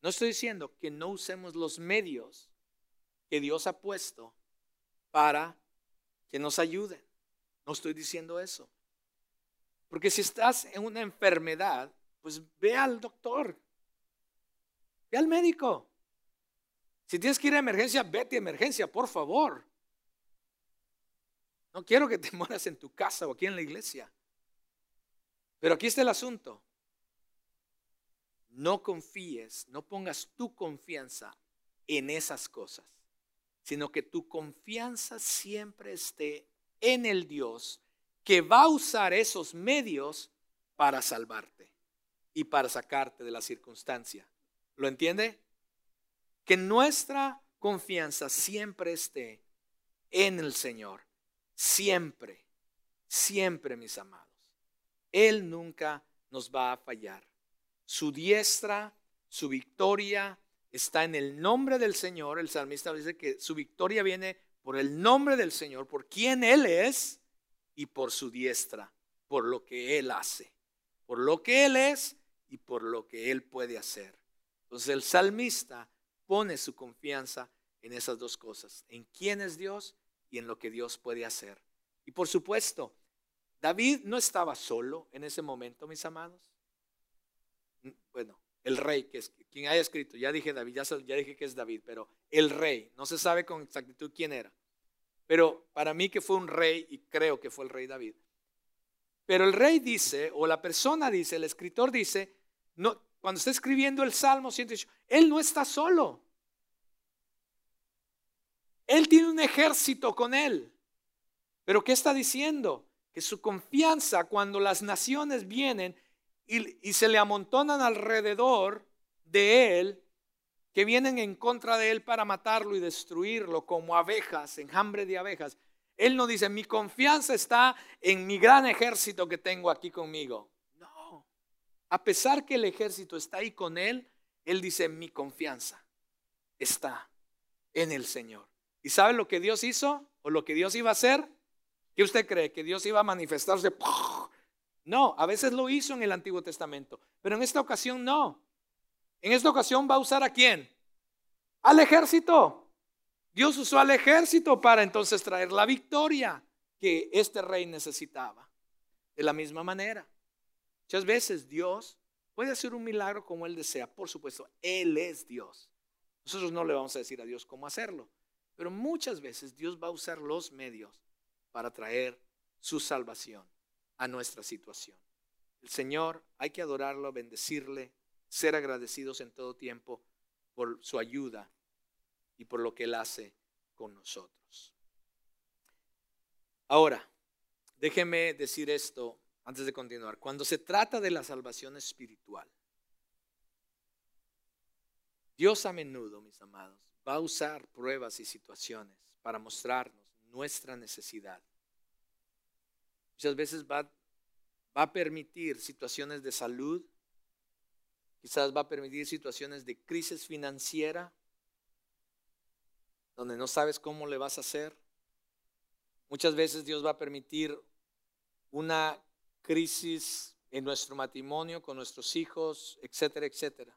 No estoy diciendo que no usemos los medios que Dios ha puesto para que nos ayuden. No estoy diciendo eso. Porque si estás en una enfermedad, pues ve al doctor, ve al médico. Si tienes que ir a emergencia, vete a emergencia, por favor. No quiero que te [laughs] mueras en tu casa o aquí en la iglesia. Pero aquí está el asunto. No confíes, no pongas tu confianza en esas cosas, sino que tu confianza siempre esté en el Dios que va a usar esos medios para salvarte y para sacarte de la circunstancia. ¿Lo entiende? Que nuestra confianza siempre esté en el Señor. Siempre, siempre, mis amados. Él nunca nos va a fallar. Su diestra, su victoria está en el nombre del Señor. El salmista dice que su victoria viene por el nombre del Señor, por quien Él es y por su diestra, por lo que Él hace, por lo que Él es y por lo que Él puede hacer. Entonces el salmista pone su confianza en esas dos cosas, en quién es Dios y en lo que Dios puede hacer. Y por supuesto, David no estaba solo en ese momento, mis amados. Bueno, el rey, que es quien haya escrito, ya dije David, ya, ya dije que es David, pero el rey, no se sabe con exactitud quién era. Pero para mí que fue un rey y creo que fue el rey David. Pero el rey dice, o la persona dice, el escritor dice, no, cuando está escribiendo el Salmo 118, él no está solo. Él tiene un ejército con él. Pero ¿qué está diciendo? Que su confianza cuando las naciones vienen y, y se le amontonan alrededor de él, que vienen en contra de él para matarlo y destruirlo como abejas, enjambre de abejas. Él no dice, mi confianza está en mi gran ejército que tengo aquí conmigo. No, a pesar que el ejército está ahí con él, él dice, mi confianza está en el Señor. ¿Y sabe lo que Dios hizo o lo que Dios iba a hacer? ¿Qué usted cree? ¿Que Dios iba a manifestarse? No, a veces lo hizo en el Antiguo Testamento, pero en esta ocasión no. En esta ocasión va a usar a quién? Al ejército. Dios usó al ejército para entonces traer la victoria que este rey necesitaba. De la misma manera, muchas veces Dios puede hacer un milagro como Él desea. Por supuesto, Él es Dios. Nosotros no le vamos a decir a Dios cómo hacerlo. Pero muchas veces Dios va a usar los medios para traer su salvación a nuestra situación. El Señor hay que adorarlo, bendecirle, ser agradecidos en todo tiempo por su ayuda y por lo que Él hace con nosotros. Ahora, déjeme decir esto antes de continuar. Cuando se trata de la salvación espiritual, Dios a menudo, mis amados, va a usar pruebas y situaciones para mostrarnos nuestra necesidad. Muchas veces va, va a permitir situaciones de salud, quizás va a permitir situaciones de crisis financiera, donde no sabes cómo le vas a hacer. Muchas veces Dios va a permitir una crisis en nuestro matrimonio, con nuestros hijos, etcétera, etcétera.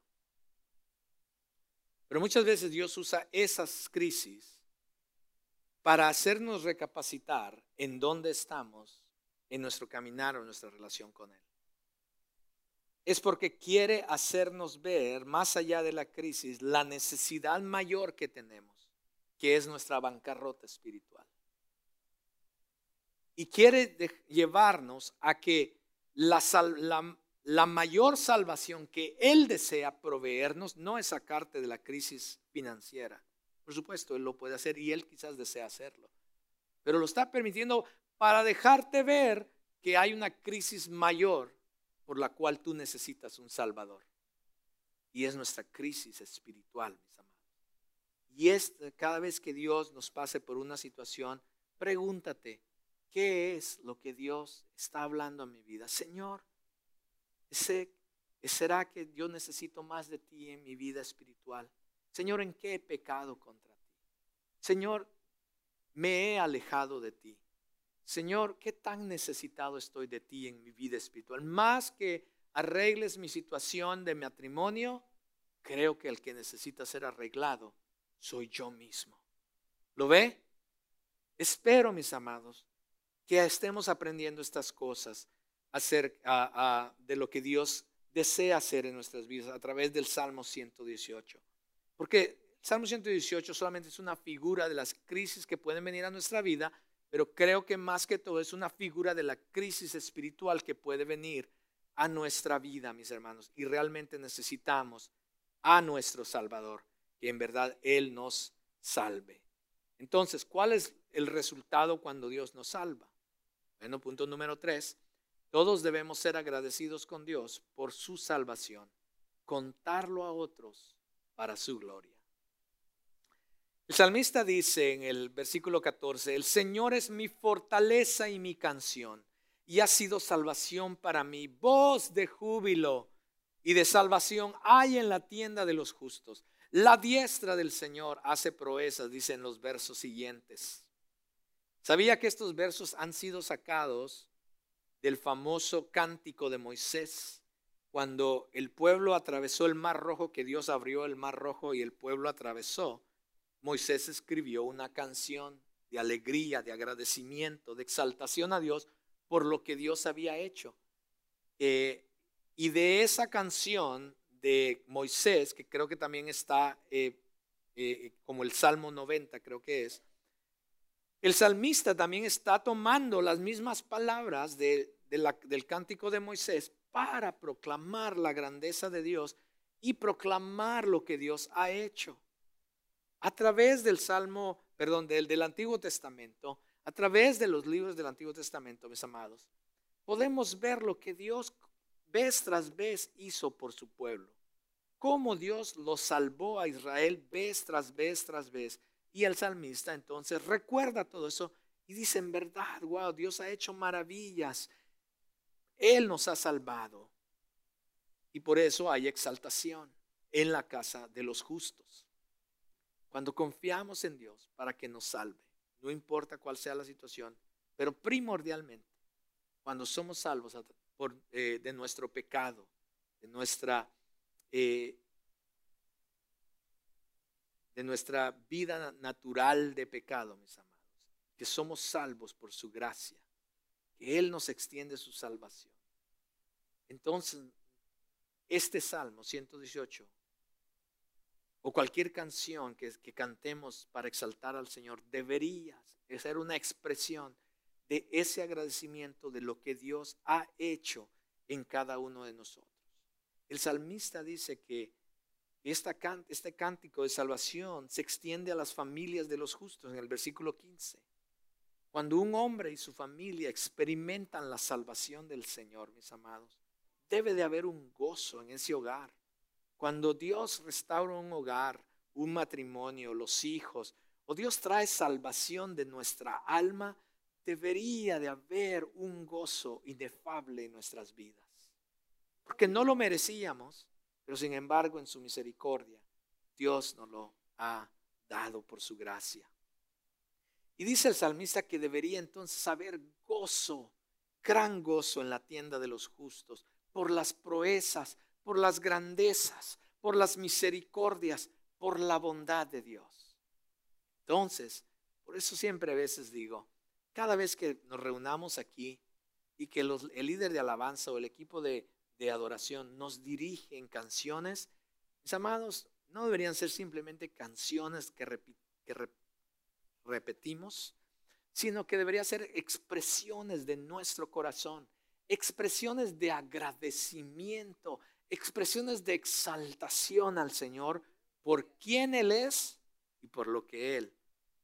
Pero muchas veces Dios usa esas crisis para hacernos recapacitar en dónde estamos en nuestro caminar o en nuestra relación con Él. Es porque quiere hacernos ver, más allá de la crisis, la necesidad mayor que tenemos, que es nuestra bancarrota espiritual. Y quiere llevarnos a que la, la, la mayor salvación que Él desea proveernos no es sacarte de la crisis financiera. Por supuesto, Él lo puede hacer y Él quizás desea hacerlo. Pero lo está permitiendo para dejarte ver que hay una crisis mayor por la cual tú necesitas un Salvador. Y es nuestra crisis espiritual, mis amados. Y es cada vez que Dios nos pase por una situación, pregúntate, ¿qué es lo que Dios está hablando a mi vida? Señor, ¿Será que yo necesito más de ti en mi vida espiritual? Señor, ¿en qué he pecado contra ti? Señor, me he alejado de ti. Señor, ¿qué tan necesitado estoy de ti en mi vida espiritual? Más que arregles mi situación de matrimonio, creo que el que necesita ser arreglado soy yo mismo. ¿Lo ve? Espero, mis amados, que estemos aprendiendo estas cosas acerca de lo que Dios desea hacer en nuestras vidas a través del Salmo 118. Porque el Salmo 118 solamente es una figura de las crisis que pueden venir a nuestra vida, pero creo que más que todo es una figura de la crisis espiritual que puede venir a nuestra vida, mis hermanos. Y realmente necesitamos a nuestro Salvador, que en verdad Él nos salve. Entonces, ¿cuál es el resultado cuando Dios nos salva? Bueno, punto número tres, todos debemos ser agradecidos con Dios por su salvación, contarlo a otros para su gloria. El salmista dice en el versículo 14, el Señor es mi fortaleza y mi canción, y ha sido salvación para mí, voz de júbilo y de salvación hay en la tienda de los justos. La diestra del Señor hace proezas, dicen los versos siguientes. Sabía que estos versos han sido sacados del famoso cántico de Moisés, cuando el pueblo atravesó el mar rojo, que Dios abrió el mar rojo y el pueblo atravesó, Moisés escribió una canción de alegría, de agradecimiento, de exaltación a Dios por lo que Dios había hecho. Eh, y de esa canción de Moisés, que creo que también está eh, eh, como el Salmo 90, creo que es, el salmista también está tomando las mismas palabras de, del cántico de Moisés para proclamar la grandeza de Dios y proclamar lo que Dios ha hecho. A través del Salmo, perdón, del, del Antiguo Testamento, a través de los libros del Antiguo Testamento, mis amados, podemos ver lo que Dios vez tras vez hizo por su pueblo. Cómo Dios lo salvó a Israel vez tras vez tras vez. Y el salmista entonces recuerda todo eso y dice, en verdad, wow, Dios ha hecho maravillas. Él nos ha salvado. Y por eso hay exaltación en la casa de los justos. Cuando confiamos en Dios para que nos salve, no importa cuál sea la situación, pero primordialmente, cuando somos salvos eh, de nuestro pecado, de nuestra, eh, de nuestra vida natural de pecado, mis amados, que somos salvos por su gracia, que Él nos extiende su salvación. Entonces, este Salmo 118 o cualquier canción que, que cantemos para exaltar al Señor debería ser una expresión de ese agradecimiento de lo que Dios ha hecho en cada uno de nosotros. El salmista dice que esta, este cántico de salvación se extiende a las familias de los justos en el versículo 15. Cuando un hombre y su familia experimentan la salvación del Señor, mis amados, debe de haber un gozo en ese hogar. Cuando Dios restaura un hogar, un matrimonio, los hijos, o Dios trae salvación de nuestra alma, debería de haber un gozo inefable en nuestras vidas. Porque no lo merecíamos, pero sin embargo en su misericordia Dios nos lo ha dado por su gracia. Y dice el salmista que debería entonces haber gozo, gran gozo en la tienda de los justos, por las proezas, por las grandezas, por las misericordias, por la bondad de Dios. Entonces, por eso siempre a veces digo, cada vez que nos reunamos aquí y que el líder de alabanza o el equipo de, adoración nos dirige en canciones, mis amados, no deberían ser simplemente canciones que, que repetimos, sino que deberían ser expresiones de nuestro corazón expresiones de agradecimiento, expresiones de exaltación al Señor por quien Él es y por lo que Él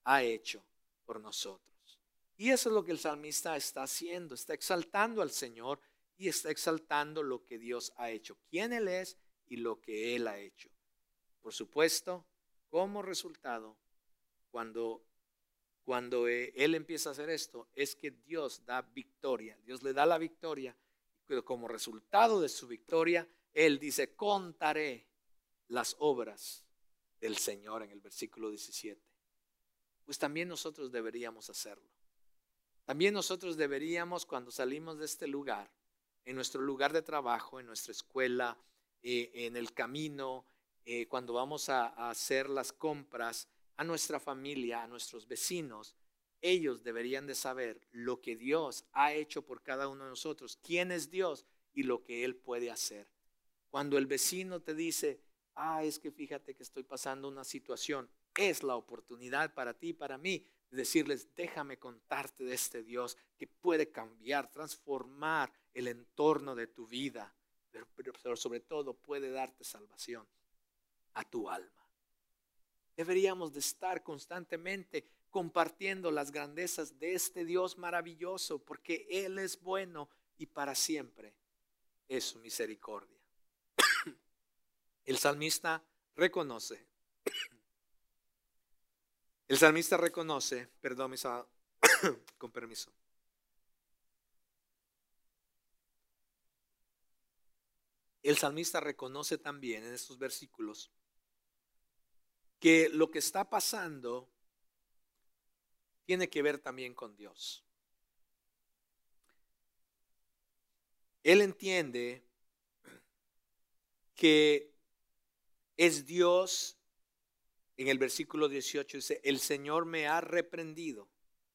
ha hecho por nosotros. Y eso es lo que el salmista está haciendo, está exaltando al Señor y está exaltando lo que Dios ha hecho, quién Él es y lo que Él ha hecho. Por supuesto, como resultado, cuando cuando eh, él empieza a hacer esto, es que Dios da victoria. Dios le da la victoria. Pero como resultado de su victoria, él dice, contaré las obras del Señor en el versículo 17. Pues también nosotros deberíamos hacerlo. También nosotros deberíamos, cuando salimos de este lugar, en nuestro lugar de trabajo, en nuestra escuela, eh, en el camino, eh, cuando vamos a hacer las compras, a nuestra familia, a nuestros vecinos, ellos deberían de saber lo que Dios ha hecho por cada uno de nosotros, quién es Dios y lo que Él puede hacer. Cuando el vecino te dice, ah, es que fíjate que estoy pasando una situación, es la oportunidad para ti y para mí de decirles, déjame contarte de este Dios que puede cambiar, transformar el entorno de tu vida, pero, sobre todo puede darte salvación a tu alma. Deberíamos de estar constantemente compartiendo las grandezas de este Dios maravilloso, porque Él es bueno y para siempre es su misericordia. [coughs] El salmista reconoce, [coughs] el salmista reconoce, perdón, [coughs] con permiso. El salmista reconoce también en estos versículos que lo que está pasando tiene que ver también con Dios. Él entiende que es Dios, en el versículo 18 dice, el Señor me ha reprendido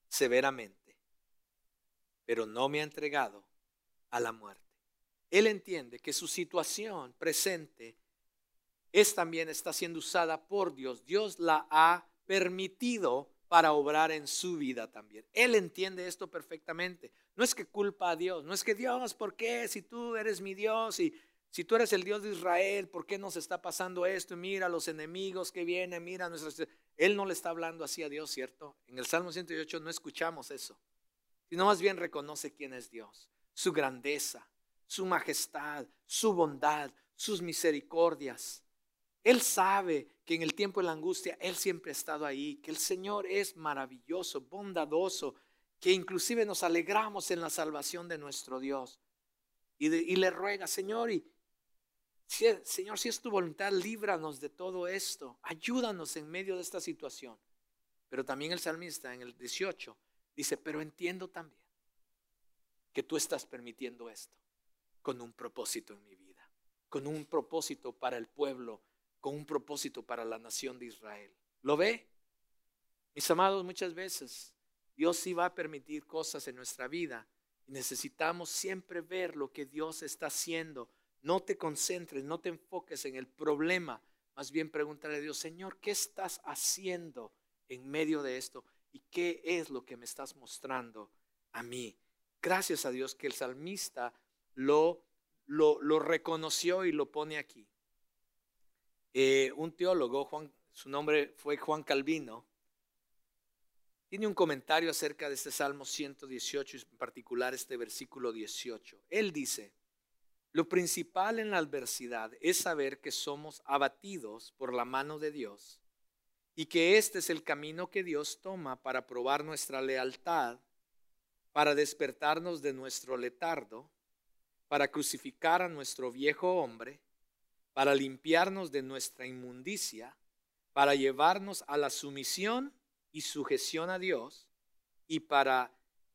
severamente, pero no me ha entregado a la muerte. Él entiende que su situación presente es también está siendo usada por Dios. Dios la ha permitido para obrar en su vida también. Él entiende esto perfectamente. No es que culpa a Dios, no es que Dios, ¿por qué? Si tú eres mi Dios y si tú eres el Dios de Israel, ¿por qué nos está pasando esto? mira los enemigos que vienen, mira nuestras... Él no le está hablando así a Dios, ¿cierto? En el Salmo 108 no escuchamos eso, sino más bien reconoce quién es Dios, su grandeza, su majestad, su bondad, sus misericordias. Él sabe que en el tiempo de la angustia Él siempre ha estado ahí, que el Señor es maravilloso, bondadoso, que inclusive nos alegramos en la salvación de nuestro Dios. Y, le ruega, Señor, y, Señor, si es tu voluntad, líbranos de todo esto, ayúdanos en medio de esta situación. Pero también el salmista en el 18 dice, pero entiendo también que tú estás permitiendo esto con un propósito en mi vida, con un propósito para el pueblo con un propósito para la nación de Israel. ¿Lo ve? Mis amados, muchas veces Dios sí va a permitir cosas en nuestra vida y necesitamos siempre ver lo que Dios está haciendo. No te concentres, no te enfoques en el problema, más bien pregúntale a Dios, Señor, ¿qué estás haciendo en medio de esto? ¿Y qué es lo que me estás mostrando a mí? Gracias a Dios que el salmista lo, lo, reconoció y lo pone aquí. Eh, un teólogo, Juan, su nombre fue Juan Calvino, tiene un comentario acerca de este Salmo 118 y en particular este versículo 18. Él dice, lo principal en la adversidad es saber que somos abatidos por la mano de Dios y que este es el camino que Dios toma para probar nuestra lealtad, para despertarnos de nuestro letardo, para crucificar a nuestro viejo hombre, para limpiarnos de nuestra inmundicia, para llevarnos a la sumisión y sujeción a Dios y para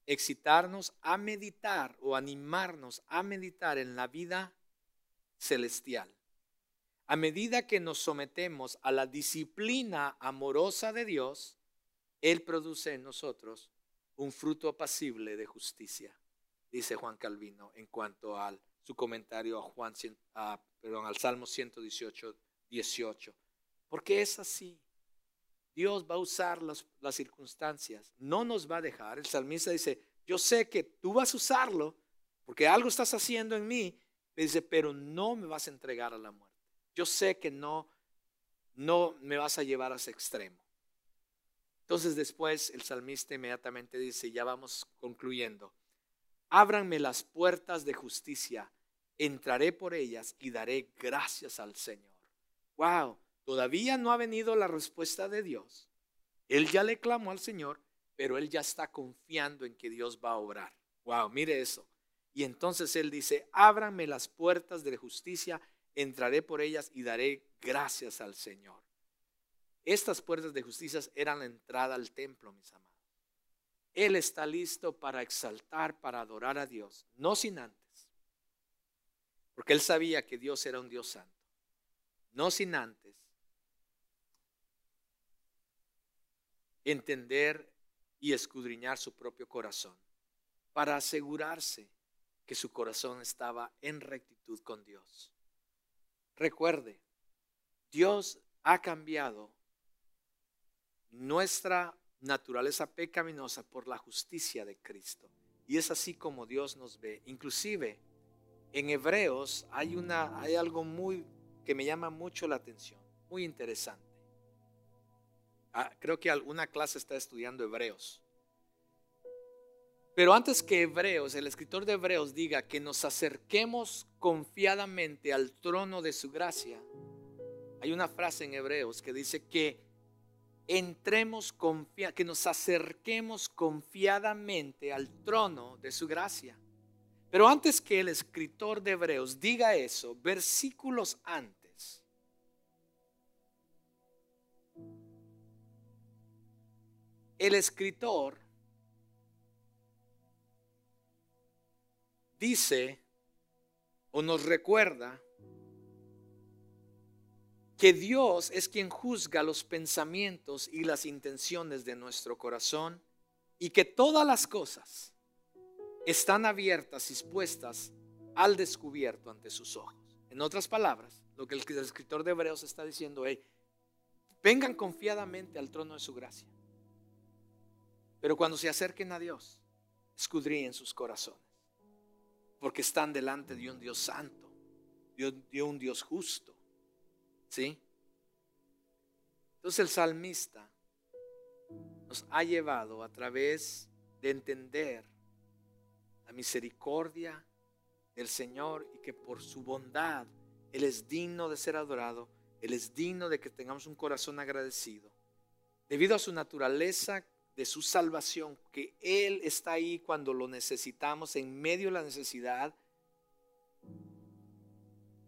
excitarnos a meditar o animarnos a meditar en la vida celestial. A medida que nos sometemos a la disciplina amorosa de Dios, Él produce en nosotros un fruto apacible de justicia, dice Juan Calvino en cuanto a su comentario a Juan, perdón, al Salmo 118, 18. Porque es así. Dios va a usar las, circunstancias, no nos va a dejar. El salmista dice, yo sé que tú vas a usarlo porque algo estás haciendo en mí. dice, pero no me vas a entregar a la muerte. Yo sé que no, no me vas a llevar a ese extremo. Entonces después el salmista inmediatamente dice, ya vamos concluyendo, ábranme las puertas de justicia, entraré por ellas y daré gracias al Señor. Wow, Todavía no ha venido la respuesta de Dios. Él ya le clamó al Señor, pero él ya está confiando en que Dios va a obrar. Wow, mire eso. Y entonces él dice, ábranme las puertas de justicia, entraré por ellas y daré gracias al Señor. Estas puertas de justicia eran la entrada al templo, mis amados. Él está listo para exaltar, para adorar a Dios, no sin antes. Porque él sabía que Dios era un Dios santo. No sin antes entender y escudriñar su propio corazón para asegurarse que su corazón estaba en rectitud con Dios. Recuerde, Dios ha cambiado nuestra naturaleza pecaminosa por la justicia de Cristo. Y es así como Dios nos ve. Inclusive en Hebreos hay, una, hay algo muy que me llama mucho la atención, muy interesante. Ah, creo que alguna clase está estudiando Hebreos. Pero antes que Hebreos, el escritor de Hebreos diga que nos acerquemos confiadamente al trono de su gracia, hay una frase en Hebreos que dice que entremos que nos acerquemos confiadamente al trono de su gracia. Pero antes que el escritor de Hebreos diga eso, versículos antes, el escritor dice o nos recuerda que Dios es quien juzga los pensamientos y las intenciones de nuestro corazón y que todas las cosas están abiertas y expuestas al descubierto ante sus ojos. En otras palabras, lo que el escritor de Hebreos está diciendo es, vengan confiadamente al trono de su gracia. Pero cuando se acerquen a Dios, escudríen sus corazones. Porque están delante de un Dios santo, de un Dios justo. ¿Sí? Entonces el salmista nos ha llevado a través de entender la misericordia del Señor y que por su bondad Él es digno de ser adorado, Él es digno de que tengamos un corazón agradecido. Debido a su naturaleza de su salvación, que Él está ahí cuando lo necesitamos, en medio de la necesidad.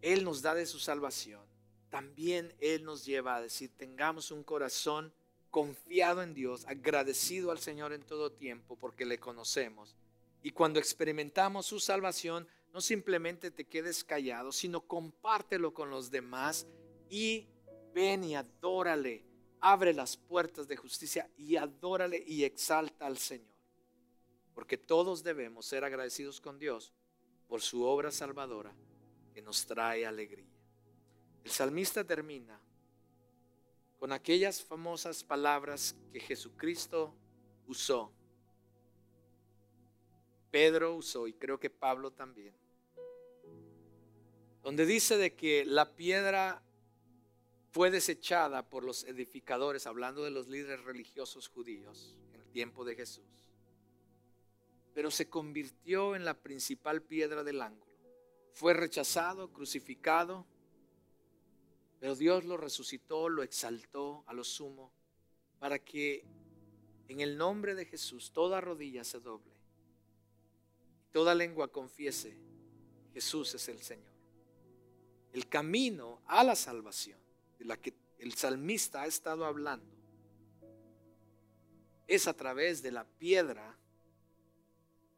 Él nos da de su salvación. También Él nos lleva a decir, tengamos un corazón confiado en Dios, agradecido al Señor en todo tiempo porque le conocemos. Y cuando experimentamos su salvación, no simplemente te quedes callado, sino compártelo con los demás y ven y adórale abre las puertas de justicia y adórale y exalta al Señor. Porque todos debemos ser agradecidos con Dios por su obra salvadora que nos trae alegría. El salmista termina con aquellas famosas palabras que Jesucristo usó. Pedro usó y creo que Pablo también. Donde dice de que la piedra fue desechada por los edificadores, hablando de los líderes religiosos judíos en el tiempo de Jesús, pero se convirtió en la principal piedra del ángulo. Fue rechazado, crucificado, pero Dios lo resucitó, lo exaltó a lo sumo, para que en el nombre de Jesús toda rodilla se doble, toda lengua confiese, Jesús es el Señor. El camino a la salvación de la que el salmista ha estado hablando es a través de la piedra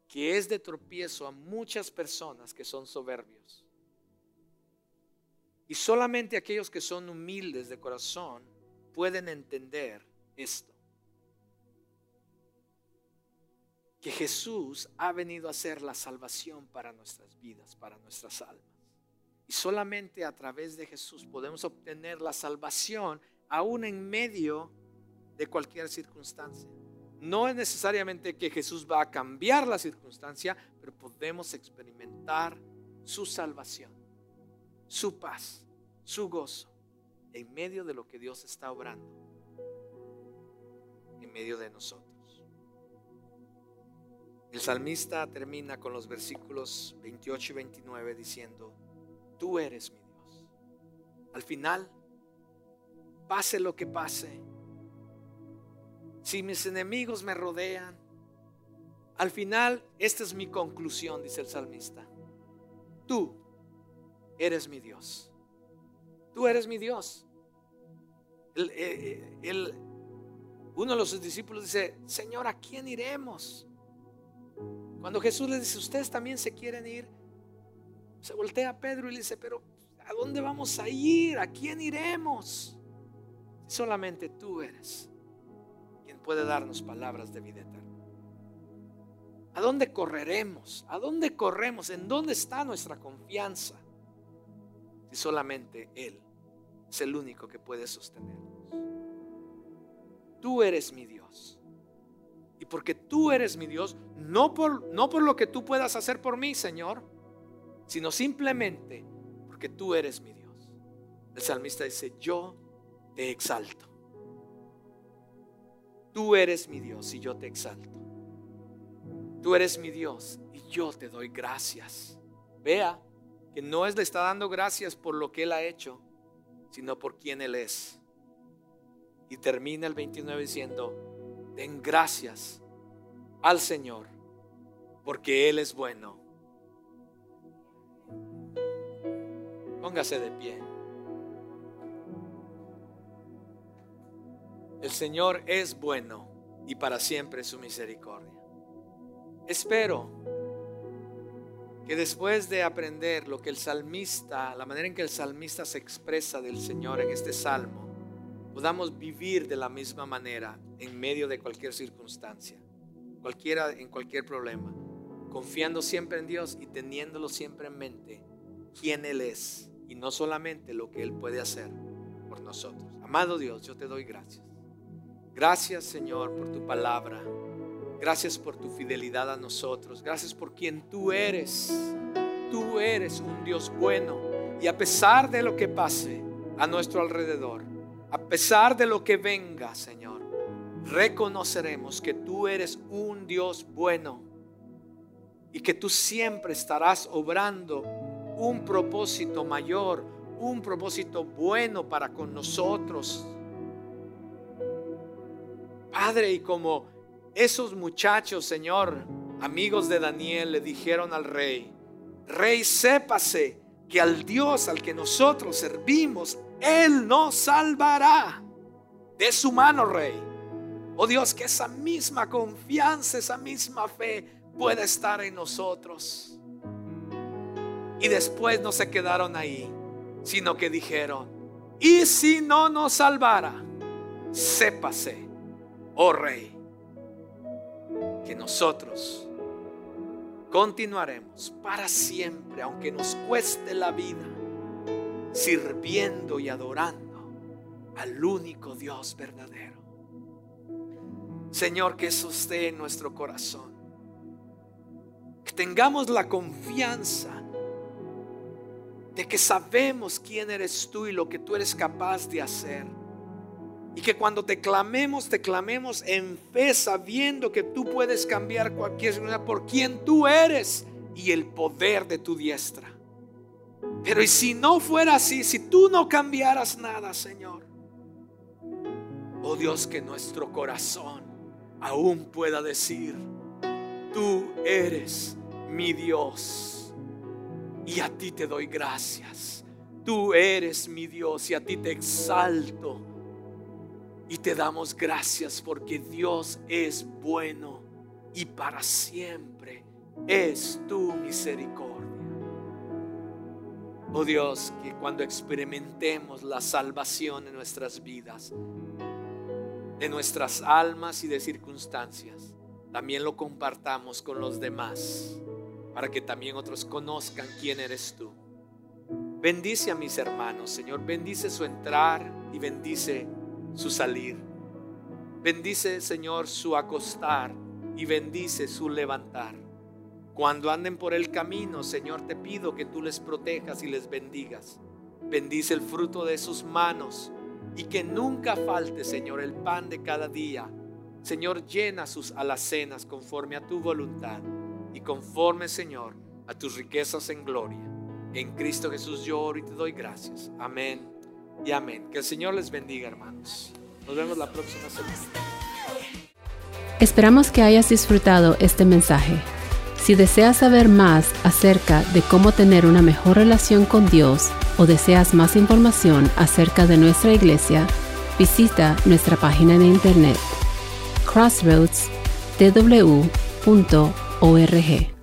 que es de tropiezo a muchas personas que son soberbios. Y solamente aquellos que son humildes de corazón pueden entender esto. Que Jesús ha venido a ser la salvación para nuestras vidas, para nuestras almas. Y solamente a través de Jesús podemos obtener la salvación aún en medio de cualquier circunstancia. No es necesariamente que Jesús va a cambiar la circunstancia, pero podemos experimentar su salvación, su paz, su gozo, en medio de lo que Dios está obrando, en medio de nosotros. El salmista termina con los versículos 28 y 29 diciendo, tú eres mi Dios. Al final, pase lo que pase, si mis enemigos me rodean, al final, esta es mi conclusión, dice el salmista. Tú eres mi Dios. Tú eres mi Dios. Eh, eh, uno de los discípulos dice, Señor, ¿a quién iremos? Cuando Jesús le dice, ustedes también se quieren ir, se voltea a Pedro y le dice, pero ¿a dónde vamos a ir? ¿A quién iremos? Solamente tú eres quien puede darnos palabras de vida eterna. ¿A dónde correremos? ¿A dónde corremos? ¿En dónde está nuestra confianza? Si solamente Él es el único que puede sostenernos. Tú eres mi Dios. Y porque tú eres mi Dios, no por, no por lo que tú puedas hacer por mí, Señor, sino simplemente porque tú eres mi Dios. El salmista dice, yo te exalto. Tú eres mi Dios y yo te exalto. Tú eres mi Dios y yo te doy gracias. Vea que no es le está dando gracias por lo que Él ha hecho, sino por quien Él es. Y termina el 29 diciendo, den gracias al Señor, porque Él es bueno Póngase de pie. El Señor es bueno y para siempre su misericordia. Espero que después de aprender lo que el salmista, la manera en que el salmista se expresa del Señor en este salmo, podamos vivir de la misma manera en medio de cualquier circunstancia, cualquiera en cualquier problema, confiando siempre en Dios y teniéndolo siempre en mente quién Él es y no solamente lo que Él puede hacer por nosotros. Amado Dios, yo te doy gracias. Gracias Señor por tu palabra. Gracias por tu fidelidad a nosotros. Gracias por quien tú eres. Tú eres un Dios bueno. Y a pesar de lo que pase a nuestro alrededor, a pesar de lo que venga, Señor, reconoceremos que tú eres un Dios bueno y que tú siempre estarás obrando un propósito mayor, un propósito bueno para con nosotros. Padre, y como esos muchachos, Señor, amigos de Daniel, le dijeron al rey, Rey, sépase que al Dios al que nosotros servimos, Él nos salvará de su mano, Rey. Oh Dios, que esa misma confianza, esa misma fe pueda estar en nosotros. Y después no se quedaron ahí, sino que dijeron, y si no nos salvara, sépase, oh rey, que nosotros continuaremos para siempre, aunque nos cueste la vida, sirviendo y adorando al único Dios verdadero. Señor, que eso esté en nuestro corazón. Que tengamos la confianza de que sabemos quién eres tú y lo que tú eres capaz de hacer. Y que cuando te clamemos, te clamemos en fe, sabiendo que tú puedes cambiar cualquier situación por quien tú eres y el poder de tu diestra. Pero y si no fuera así, si tú no cambiaras nada, Señor, oh Dios, que nuestro corazón aún pueda decir, tú eres mi Dios y a ti te doy gracias. Tú eres mi Dios y a ti te exalto y te damos gracias porque Dios es bueno y para siempre es tu misericordia. Oh Dios, que cuando experimentemos la salvación en nuestras vidas, de nuestras almas y de circunstancias, también lo compartamos con los demás, para que también otros conozcan quién eres tú. Bendice a mis hermanos, Señor, bendice su entrar y bendice su salir. Bendice, Señor, su acostar y bendice su levantar. Cuando anden por el camino, Señor, te pido que tú les protejas y les bendigas. Bendice el fruto de sus manos y que nunca falte, Señor, el pan de cada día. Señor, llena sus alacenas conforme a tu voluntad y conforme, Señor, a tus riquezas en gloria. En Cristo Jesús yo oro y te doy gracias. Amén y amén. Que el Señor les bendiga, hermanos. Nos vemos la próxima semana. Esperamos que hayas disfrutado este mensaje. Si deseas saber más acerca de cómo tener una mejor relación con Dios o deseas más información acerca de nuestra iglesia, visita nuestra página de internet crossroadstw.org.